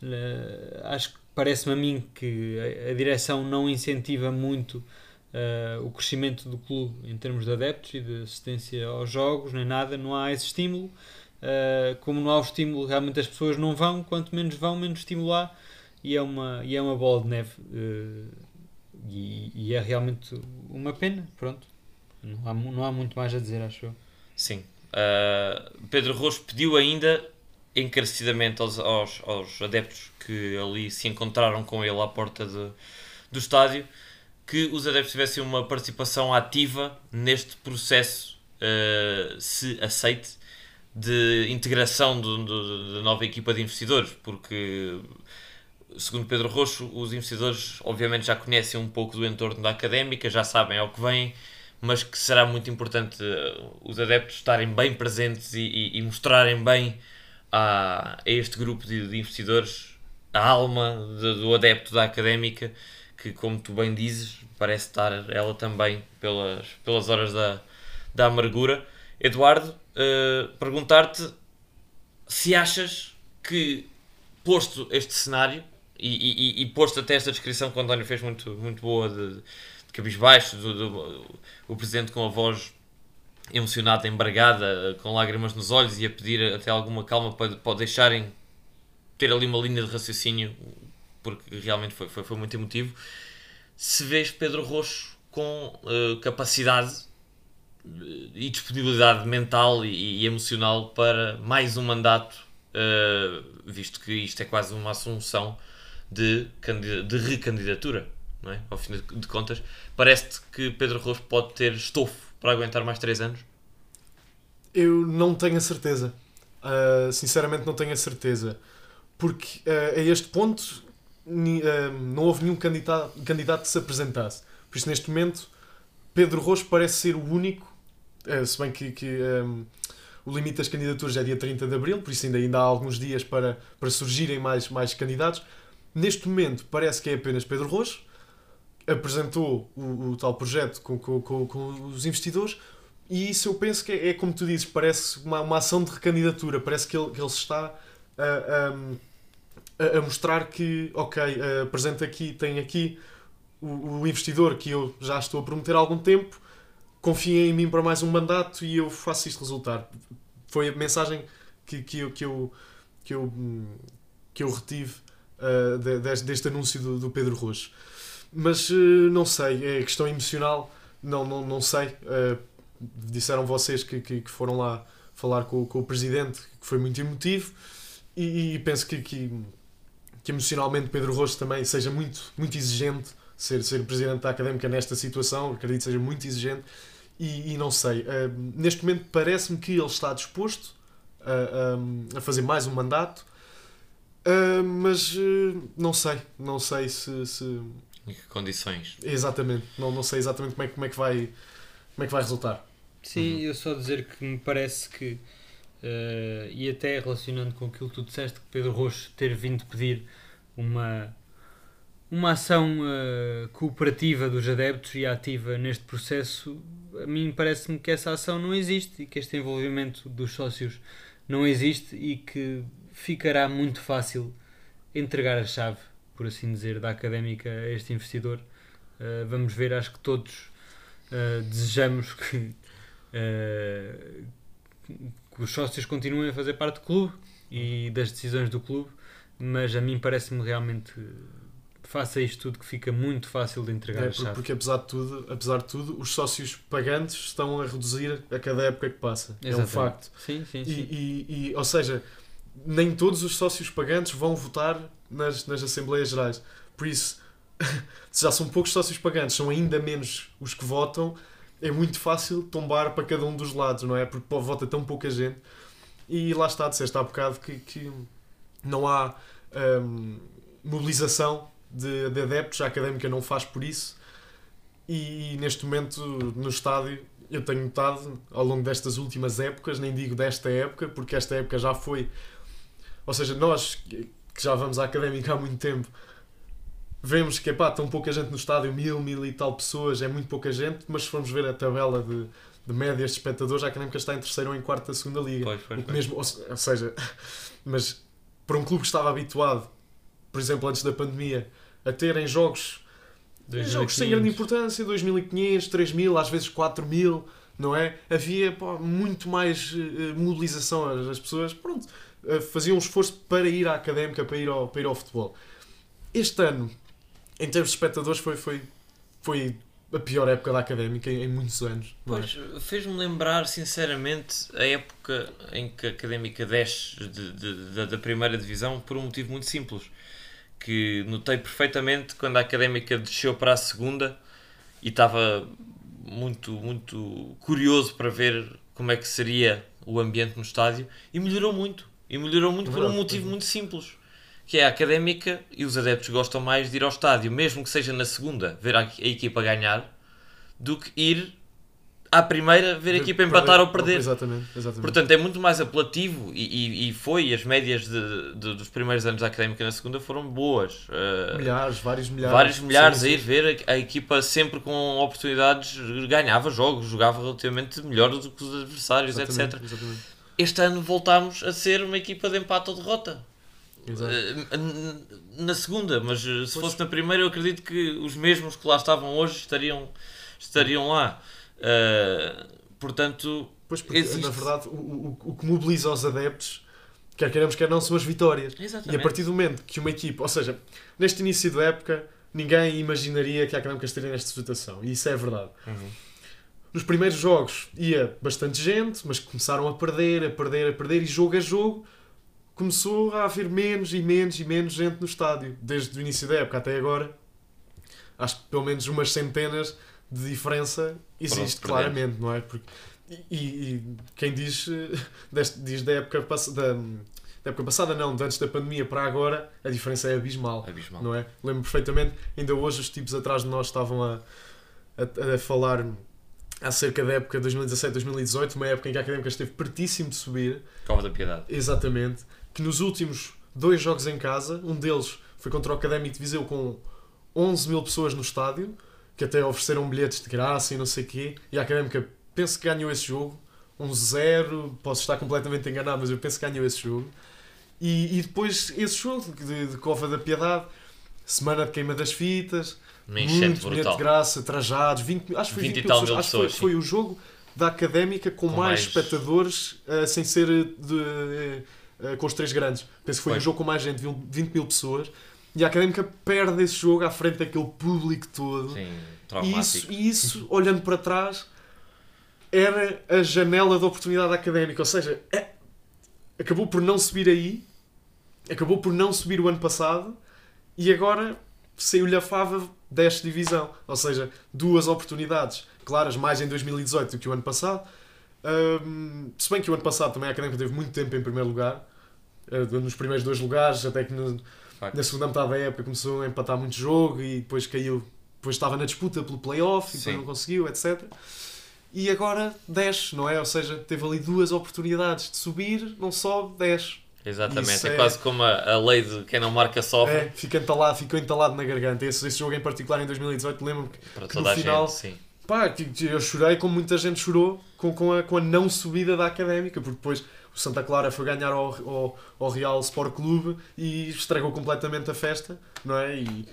Uh, acho que parece-me a mim que a, a direção não incentiva muito uh, o crescimento do clube em termos de adeptos e de assistência aos jogos, nem nada, não há esse estímulo. Uh, como não há o estímulo, realmente as pessoas não vão, quanto menos vão, menos estímulo há, e é uma, e é uma bola de neve. Uh, e, e, é realmente uma pena, pronto. Não há, não há muito mais a dizer, acho eu. Sim. Uh, Pedro Rocha pediu ainda encarecidamente aos, aos, aos, adeptos que ali se encontraram com ele à porta de, do estádio que os adeptos tivessem uma participação ativa neste processo, uh, se aceite, de integração da nova equipa de investidores, porque, segundo Pedro Roxo, os investidores obviamente já conhecem um pouco do entorno da académica, já sabem ao que vêm, mas que será muito importante eh, os adeptos estarem bem presentes e, e, e mostrarem bem a, a, este grupo de, de investidores a alma de, do adepto da académica que, como tu bem dizes, parece estar ela também pelas, pelas horas da, da amargura. Eduardo, uh, perguntar-te se achas que, posto este cenário e, e, e, posto até esta descrição que o António fez muito, muito boa de, de cabisbaixo, do, do, o presidente com a voz emocionada, embargada, com lágrimas nos olhos e a pedir até alguma calma para, para deixarem ter ali uma linha de raciocínio porque realmente foi, foi, foi muito emotivo. Se vês Pedro Roxo com uh, capacidade eh, e disponibilidade mental e, e, emocional para mais um mandato, uh, visto que isto é quase uma assunção de, de recandidatura, não é? ao fim de, contas, parece-te que Pedro Roxo pode ter estofo para aguentar mais 3 anos? Eu não tenho a certeza. Uh, sinceramente, não tenho a certeza. Porque uh, a este ponto não houve nenhum candidato, candidato que se apresentasse. Por isso, neste momento, Pedro Rocha parece ser o único, se bem que, que um, o limite das candidaturas é dia 30 de abril, por isso ainda, ainda há alguns dias para, para surgirem mais, mais candidatos. Neste momento, parece que é apenas Pedro Rocha. Apresentou o, o tal projeto com, com, com, com, os investidores, e isso eu penso que é, é como tu dizes, parece uma, uma ação de recandidatura. Parece que ele, que ele está a. A, a mostrar que, ok, uh, apresento aqui, tem aqui o, o, investidor que eu já estou a prometer há algum tempo, confia em mim para mais um mandato e eu faço isto resultar. Foi a mensagem que, que, eu, que, eu, que, eu, que eu retive uh, de, deste, deste, anúncio do, do Pedro Rocha. Mas uh, não sei, é questão emocional, não, não, não sei. Uh, disseram vocês que, que, que, foram lá falar com, com o presidente, que foi muito emotivo, e, e penso que, que, que, emocionalmente Pedro Rocha também seja muito, muito exigente. Ser, ser presidente da académica nesta situação, acredito que seja muito exigente. E, e não sei, neste momento parece-me que ele está disposto a, a, a fazer mais um mandato, uh, mas uh, não sei, não sei se, se... Em que condições? Exatamente, não, não sei exatamente como é, como, é que vai, como é que vai resultar. Sim, uhum. eu só dizer que me parece que, uh, e até relacionando com aquilo que tu disseste, que Pedro Rocha ter vindo pedir uma, uma ação uh, cooperativa dos adeptos e ativa neste processo, a mim parece-me que essa ação não existe e que este envolvimento dos sócios não existe e que ficará muito fácil entregar a chave, por assim dizer, da académica a este investidor. Uh, vamos ver, acho que todos uh, desejamos que, uh, que, os sócios continuem a fazer parte do clube e das decisões do clube, mas a mim parece-me realmente faça isto tudo que fica muito fácil de entregar é, a chave. Porque apesar de, tudo, apesar de tudo, os sócios pagantes estão a reduzir a cada época que passa. Exatamente. É um facto. Sim, sim, sim. E, e, e, ou seja, nem todos os sócios pagantes vão votar nas, nas Assembleias Gerais. Por isso, se já são poucos sócios pagantes, são ainda menos os que votam, é muito fácil tombar para cada um dos lados, não é? Porque vota tão pouca gente. E lá está, disseste há bocado que, que não há hum, mobilização de, de adeptos, a académica não faz por isso. E neste momento no estádio eu tenho notado ao longo destas últimas épocas, nem digo desta época, porque esta época já foi. Ou seja, nós que já vamos à académica há muito tempo, vemos que epá, tão pouca gente no estádio, mil, mil e tal pessoas, é muito pouca gente, mas se formos ver a tabela de, de médias de espectadores, a académica está em terceiro ou em quarto da segunda liga. Pois, pois, pois. Mesmo, ou, ou seja, mas para um clube que estava habituado, por exemplo, antes da pandemia, a terem jogos, jogos sem grande importância, 2.500, 3.000, às vezes 4.000, não é? Havia pá, muito mais uh, mobilização, as, as pessoas, pronto, uh, faziam um esforço para ir à académica, para ir ao, para ir ao futebol. Este ano, em termos de espectadores, foi, foi, foi a pior época da académica em, muitos anos. É? Pois, fez-me lembrar, sinceramente, a época em que a académica desce de, de, de, da primeira divisão por um motivo muito simples que notei perfeitamente quando a académica desceu para a segunda e estava muito, muito curioso para ver como é que seria o ambiente no estádio e melhorou muito. E melhorou muito por um motivo muito simples. Que é a académica e os adeptos gostam mais de ir ao estádio, mesmo que seja na segunda, ver a, a equipa ganhar, do que ir à primeira ver a equipa empatar ou perder. Exatamente, exatamente. Portanto, é muito mais apelativo e, e, e foi. As médias de, de, dos primeiros anos da académica na segunda foram boas. Uh, milhares, vários milhares. Vários milhares sim, a ir ver a, a, equipa sempre com oportunidades, ganhava jogos, jogava relativamente melhor do que os adversários, exatamente, etc. Exatamente. Este ano voltámos a ser uma equipa de empate ou derrota. Uh, na segunda, mas se pois. fosse na primeira, eu acredito que os mesmos que lá estavam hoje estariam, estariam lá. Uh, portanto, pois porque, existe... na verdade, o, o, o que mobiliza os adeptos, quer queremos, quer não, são as vitórias. Exatamente. E a partir do momento que uma equipa, ou seja, neste início da época, ninguém imaginaria que a Académica estaria nesta situação. E isso é verdade. Uhum. Nos primeiros jogos ia bastante gente, mas começaram a perder, a perder, a perder, e jogo a jogo começou a haver menos e menos e menos gente no estádio. Desde o início da época até agora, acho que pelo menos umas centenas de diferença existe Pronto, claramente, não é? Porque, e, e, quem diz, deste, diz da época passada. Da época passada, não, de antes da pandemia para agora, a diferença é abismal. abismal. Não é? Lembro perfeitamente, ainda hoje os tipos atrás de nós estavam a, a, a falar acerca da época 2017-2018, uma época em que a Académica esteve pertíssimo de subir. Cova da Piedade. Exatamente. Que nos últimos dois jogos em casa, um deles foi contra o Académico de Viseu com 11 mil pessoas no estádio, que até ofereceram bilhetes de graça e não sei o quê, e a Académica penso que ganhou esse jogo, um zero, posso estar completamente enganado, mas eu penso que ganhou esse jogo. E, e depois esse jogo de, de Cova da Piedade, semana de queima das fitas, muito bilhete de graça, trajados, 20, acho que foi 20, 20 mil pessoas, acho foi, foi, o jogo da Académica com, com mais, mais, espectadores uh, sem ser de, uh, com os três grandes. Penso que foi, Foi. um jogo com mais gente, 20 mil pessoas. E a Académica perde esse jogo à frente daquele público todo. Sim, E isso, e isso, olhando para trás, era a janela de oportunidade académica. Ou seja, é- acabou por não subir aí, acabou por não subir o ano passado e agora saiu-lhe a fava desta divisão. Ou seja, duas oportunidades claras, mais em 2018 do que o ano passado. Hum, se bem que o ano passado também a Académica teve muito tempo em primeiro lugar, eh, nos primeiros dois lugares, até que no- na segunda metade da época começou a empatar muito jogo e depois caiu, depois estava na disputa pelo playoff e depois não conseguiu, etc. E agora desce, não é? Ou seja, teve ali duas oportunidades de subir, não sobe, desce. Exatamente, Isso é, é- quase como a, a lei de quem não marca sofre É, fica entalado, ficou entalado na garganta. Esse, esse jogo em particular em 2018, lembro-me que para que toda no a final- gente. Sim. Pá, que- que eu chorei como muita gente chorou com, com, a, com a não subida da académica, porque depois o Santa Clara foi ganhar ao, ao, ao Real Sport Clube e estragou completamente a festa, não é? E,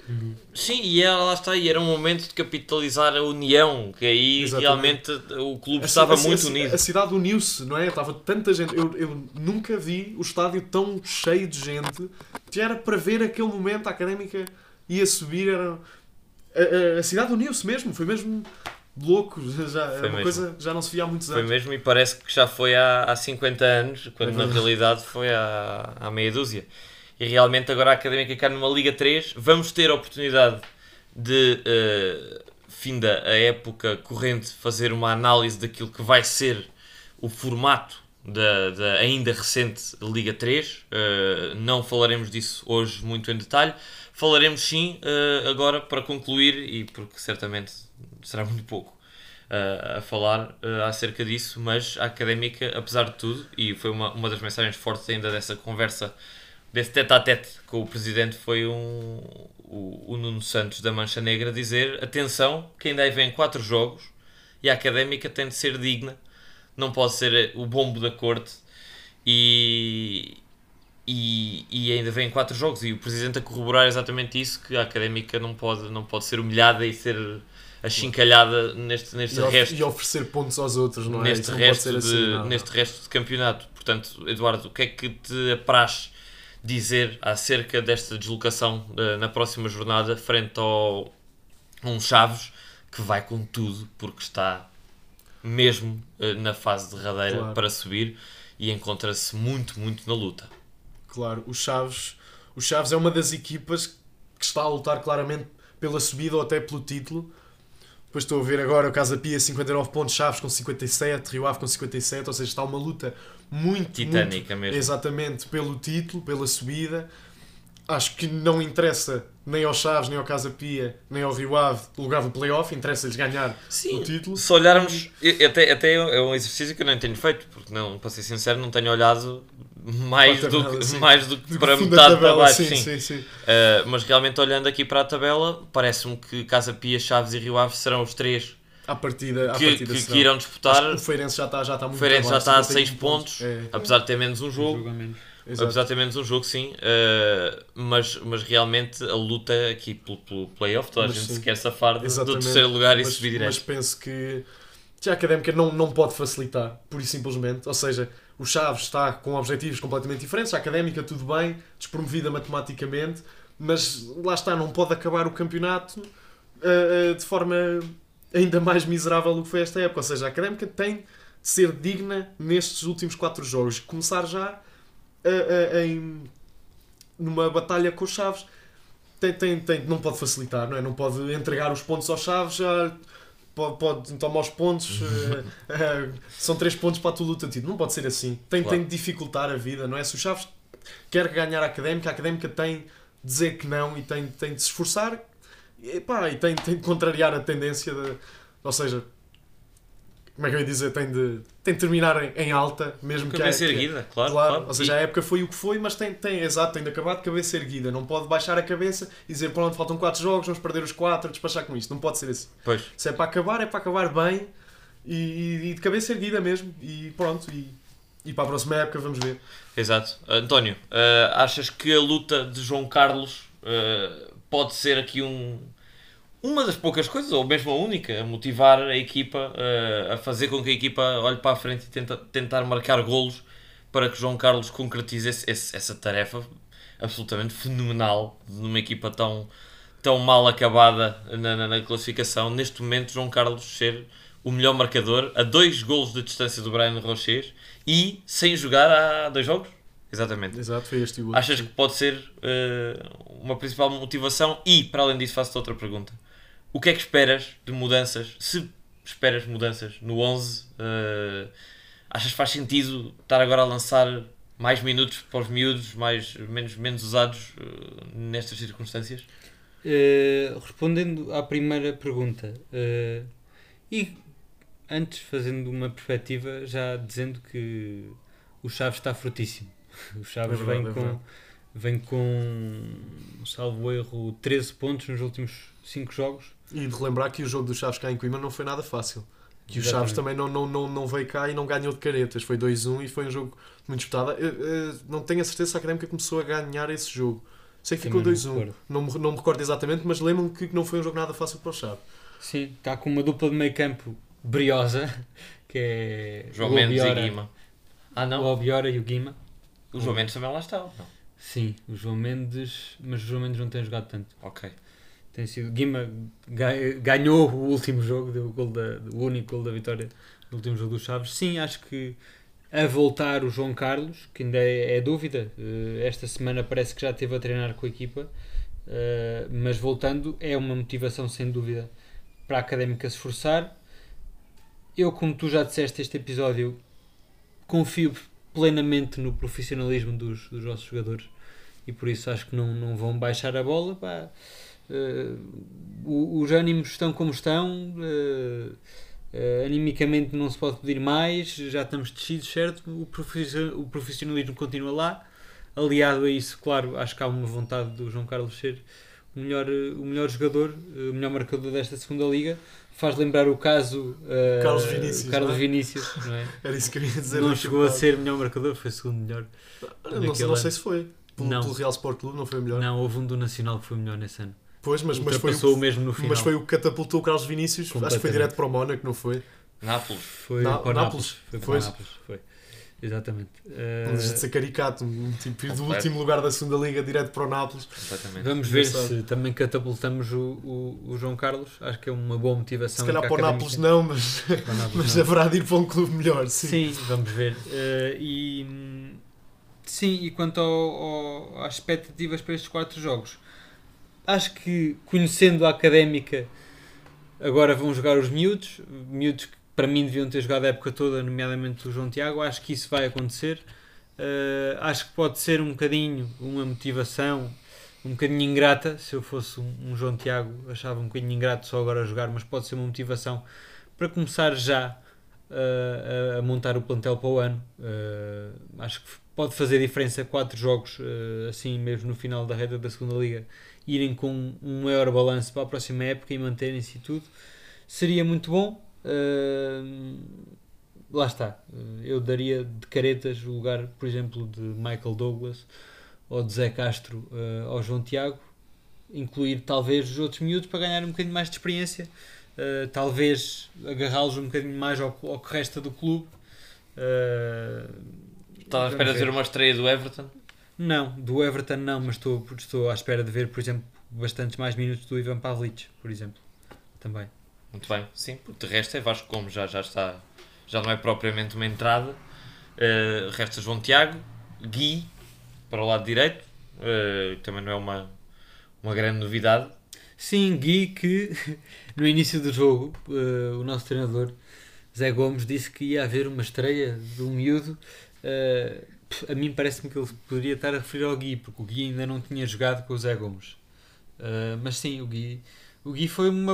Sim, e ela, lá está, e era um momento de capitalizar a união, que aí Exatamente. realmente o clube a, estava a- muito a- unido. A cidade uniu-se, não é? Estava tanta gente. Eu, eu nunca vi o estádio tão cheio de gente que era para ver aquele momento, a académica ia subir. Era, a, a- a cidade uniu-se mesmo, foi mesmo louco. Já, é Foi uma mesmo. coisa já não se via há muitos Foi anos. mesmo e parece que já foi há, há 50 anos, quando É na realidade foi há, há meia dúzia. E realmente agora a Académica cai numa Liga 3, vamos ter a oportunidade de, eh, fim da a época corrente, fazer uma análise daquilo que vai ser o formato da, da ainda recente Liga 3. Eh, não falaremos disso hoje muito em detalhe. Falaremos sim eh, agora para concluir, e porque certamente será muito pouco uh, a falar uh, acerca disso, mas a académica, apesar de tudo, e foi uma, uma das mensagens fortes ainda dessa conversa, desse tete a tete com o presidente, foi um, o, o Nuno Santos da Mancha Negra dizer: atenção, que ainda aí vem quatro jogos e a académica tem de ser digna, não pode ser o bombo da corte. E, e, e ainda vem quatro jogos e o presidente a corroborar exatamente isso que a académica não pode, não pode ser humilhada e ser achincalhada neste, neste E, resto e oferecer pontos aos outros, não é? neste Isso resto, de, assim, neste resto de campeonato. Portanto, Eduardo, o que é que te apraz dizer acerca desta deslocação eh, na próxima jornada frente ao um Chaves que vai com tudo porque está mesmo eh, na fase derradeira Claro. para subir e encontra-se muito, muito na luta. Claro, o Chaves, o Chaves é uma das equipas que está a lutar claramente pela subida ou até pelo título. Depois estou a ver agora o Casa Pia 59 pontos, Chaves com 57, Rio Ave com 57, ou seja, está uma luta muito, Titânica muito, mesmo. Exatamente, pelo título, pela subida. Acho que não interessa nem ao Chaves, nem ao Casa Pia, nem ao Rio Ave lugar do playoff, interessa-lhes ganhar Sim, o título. se olharmos, até, até é um exercício que eu não tenho feito, porque não, para ser sincero, não tenho olhado mais, Para a do, tabela, que, sim. mais do que Do para metade para tabela, baixo. sim, sim. sim, sim. Uh, mas realmente olhando aqui para a tabela, parece-me que Casa Pia, Chaves e Rio Ave serão os três À partida, à que, partida que, que irão Acho disputar. que O Feirense já está, já está O muito Feirense já está a 51 6 pontos, É, apesar de ter menos um Um jogo. exato. Apesar de ter menos um jogo, sim, uh, mas, mas realmente a luta aqui pelo, pelo playoff, toda a Mas gente sim. se quer safar do, do terceiro lugar e mas, subir Mas direto. penso que que a Académica não, não pode facilitar, pura e simplesmente. Ou seja, o Chaves está com objetivos completamente diferentes, a Académica tudo bem, despromovida matematicamente, mas lá está, não pode acabar o campeonato ah, ah, de forma ainda mais miserável do que foi esta época. Ou seja, a Académica tem de ser digna nestes últimos quatro jogos. Começar já ah, em, numa batalha com os Chaves. Tem, tem, tem, não pode facilitar, não é? Não pode entregar os pontos aos Chaves, já pode, pode tomar os pontos, eh, eh, são três pontos para a tua luta título. Não pode ser assim. Tem, Claro. tem de dificultar a vida, não é? Se o Chaves quer ganhar a académica, a académica tem de dizer que não e tem, tem de se esforçar e, pá, e tem, tem de contrariar a tendência de. Ou seja, como é que eu ia dizer? Tem de, tem de terminar em, em alta, mesmo que Cabeça a- que- erguida, claro. Claro, claro. ou seja, a época foi o que foi, mas tem, tem exato, tem de acabar de cabeça erguida. Não pode baixar a cabeça e dizer pronto, faltam 4 jogos, vamos perder os 4, despachar com isto. Não pode ser assim. Pois. Se é para acabar, é para acabar bem e, e- de cabeça erguida mesmo. E pronto, e, e para a próxima época vamos ver. Exato. António, eh, achas que a luta de João Carlos eh, pode ser aqui um, uma das poucas coisas, ou mesmo a única, a motivar a equipa, eh, a fazer com que a equipa olhe para a frente e tenta, tentar marcar golos, para que João Carlos concretize esse- esse- essa tarefa absolutamente fenomenal numa equipa tão, tão mal acabada na, na- na classificação. Neste momento, João Carlos ser o melhor marcador a dois golos de distância do Brian Rocher e sem jogar há dois jogos? Exatamente. Exato, foi este o outro. Achas que pode ser eh, uma principal motivação? E, para além disso, faço-te outra pergunta. O que é que esperas de mudanças? Se esperas mudanças no 11, eh, achas que faz sentido estar agora a lançar mais minutos para os miúdos, mais, menos, menos usados eh, nestas circunstâncias? Eh, respondendo à primeira pergunta, eh, e antes fazendo uma perspectiva, já dizendo que o Chaves está frutíssimo. O Chaves É verdade, vem, é com, verdade. vem com, salvo erro, 13 pontos nos últimos 5 jogos. E de relembrar que o jogo do Chaves cá em Coimbra não foi nada fácil. Que o. Chaves também não, não, não, não veio cá e não ganhou de caretas. Foi 2-1 e foi um jogo muito disputado. Eu, eu não tenho a certeza se a Académica começou a ganhar esse jogo. Sei que ficou Também não 2-1. recordo. Não, me, não me recordo exatamente, mas lembro-me que não foi um jogo nada fácil para o Chaves. Sim, está com uma dupla de meio campo briosa, que é João o Mendes Obiora- e Guima. Ah, O não? Obiora e o Guima. O João Mendes também lá está. Não. Sim, o João Mendes, mas o João Mendes não tem jogado tanto. Ok. Tem sido, Guima ga- ganhou o último jogo, deu o, gol da, o único gol da vitória no último jogo dos Chaves. Sim, acho que a voltar o João Carlos, que ainda é, é dúvida, eh, esta semana parece que já esteve a treinar com a equipa, eh, mas voltando é uma motivação sem dúvida para a Académica se esforçar. Eu, como tu já disseste este episódio, confio plenamente no profissionalismo dos, dos nossos jogadores e por isso acho que não, não vão baixar a bola. O- os ânimos estão como estão, eh, eh, animicamente não se pode pedir mais, já estamos descidos, certo? O, o profissionalismo continua lá. Aliado a isso, claro, acho que há uma vontade do João Carlos ser o melhor, o melhor jogador, o melhor marcador desta segunda liga. Faz lembrar o caso eh, Carlos Vinícius, Carlos não é? Vinícius, não é? Era isso que eu ia dizer. não chegou a ser melhor marcador, foi segundo melhor. Não, não, sei ano. se foi. Pelo, Não. pelo Real Sport Clube não foi o melhor. Não, houve um do Nacional que foi melhor nesse ano. Pois, mas, mas, foi o, mesmo no final. mas foi o que catapultou o Carlos Vinícius. Acho que foi direto para o Mónaco, não foi? Nápoles. Foi Na- para Nápoles. Nápoles. Foi para Pois. Nápoles. Foi. Exatamente. Não deixa de ser caricato. Um tipo, do último lugar da segunda liga direto para o Nápoles. Completamente. vamos ver Engraçado. se também catapultamos o, o, o João Carlos. Acho que é uma boa motivação. Se calhar para o Nápoles não, mas, Nápoles mas não. haverá de ir para um clube melhor. Sim. Sim, vamos ver. Eh, e hum, sim, e quanto ao, ao- às expectativas para estes quatro jogos, acho que conhecendo a académica, agora vão jogar os miúdos, miúdos que para mim deviam ter jogado a época toda, nomeadamente o João Tiago. Acho que isso vai acontecer. Eh, acho que pode ser um bocadinho uma motivação, um bocadinho ingrata. Se eu fosse um, um João Tiago, achava um bocadinho ingrato só agora jogar, mas pode ser uma motivação para começar já uh, a, a montar o plantel para o ano. Uh, acho que pode fazer diferença quatro jogos, uh, assim mesmo no final da reta da segunda liga, irem com um maior balanço para a próxima época e manterem-se e tudo. Seria muito bom. Uh, lá está. Eu daria de caretas o lugar, por exemplo, de Michael Douglas ou de Zé Castro uh, ao João Tiago. Incluir talvez os outros miúdos para ganhar um bocadinho mais de experiência. Uh, talvez agarrá-los um bocadinho mais ao, ao que resta do clube. Uh, Estava à espera de ver. uma estreia do Everton. Não, do Everton não, mas estou, estou à espera de ver, por exemplo, bastantes mais minutos do Ivan Pavlic, por exemplo. Também. Muito bem, sim. porque De resto é Vasco Gomes, já, já está. Já não é propriamente uma entrada. Uh, resta João Tiago, Gui para o lado direito. Uh, também não é uma, uma grande novidade. Sim, Gui, que no início do jogo, eh, o nosso treinador Zé Gomes disse que ia haver uma estreia do miúdo. Pff, a mim parece-me que ele poderia estar a referir ao Gui, porque o Gui ainda não tinha jogado com o Zé Gomes. Eh, mas sim, o Gui, o Gui foi uma,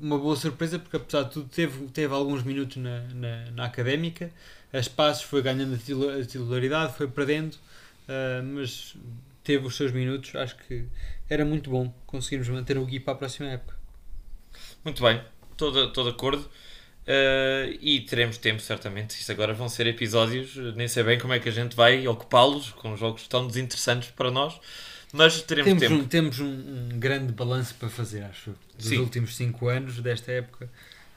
uma boa surpresa, porque apesar de tudo teve, teve alguns minutos na, na, na académica, a espaços foi ganhando a titula- a titularidade, foi perdendo, eh, mas teve os seus minutos. Acho que era muito bom conseguirmos manter o Gui para a próxima época. Muito bem, estou de acordo. Uh, e teremos tempo, certamente. Isto agora vão ser episódios, nem sei bem como é que a gente vai ocupá-los com jogos tão desinteressantes para nós, mas teremos Temos, tempo. um, temos um, um grande balanço para fazer, acho. Dos Sim. últimos 5 anos, desta época,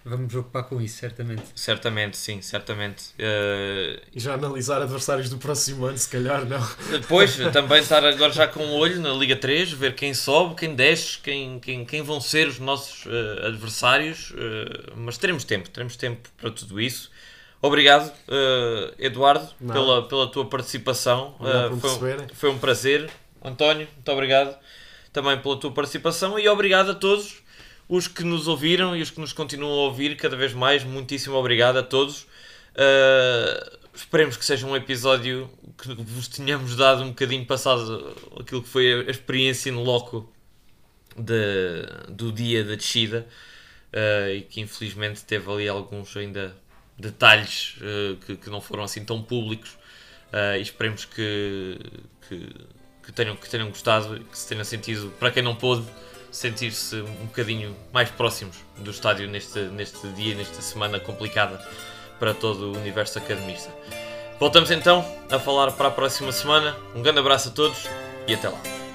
vamos preocupar com isso, certamente. Certamente, sim, certamente. Uh, e já analisar adversários do próximo ano, se calhar, não. Depois, também estar agora já com o um olho na Liga 3, ver quem sobe, quem desce, quem, quem, quem vão ser os nossos uh, adversários. Uh, mas teremos tempo, teremos tempo para tudo isso. Obrigado, Eduardo, pela, pela tua participação. foi, foi um prazer. António, muito obrigado também pela tua participação e obrigado a todos os que nos ouviram e os que nos continuam a ouvir cada vez mais. Muitíssimo obrigado a todos. Uh, esperemos que seja um episódio que vos tenhamos dado um bocadinho passado aquilo que foi a experiência no loco de, do dia da descida uh, e que infelizmente teve ali alguns ainda detalhes uh, que, que, não foram assim tão públicos e esperemos que, que, que, tenham, que tenham gostado que se tenham sentido, para quem não pôde, sentir-se um bocadinho mais próximos do estádio neste, neste dia, nesta semana complicada para todo o universo academista. Voltamos então a falar para a próxima semana. Um grande abraço a todos e até lá.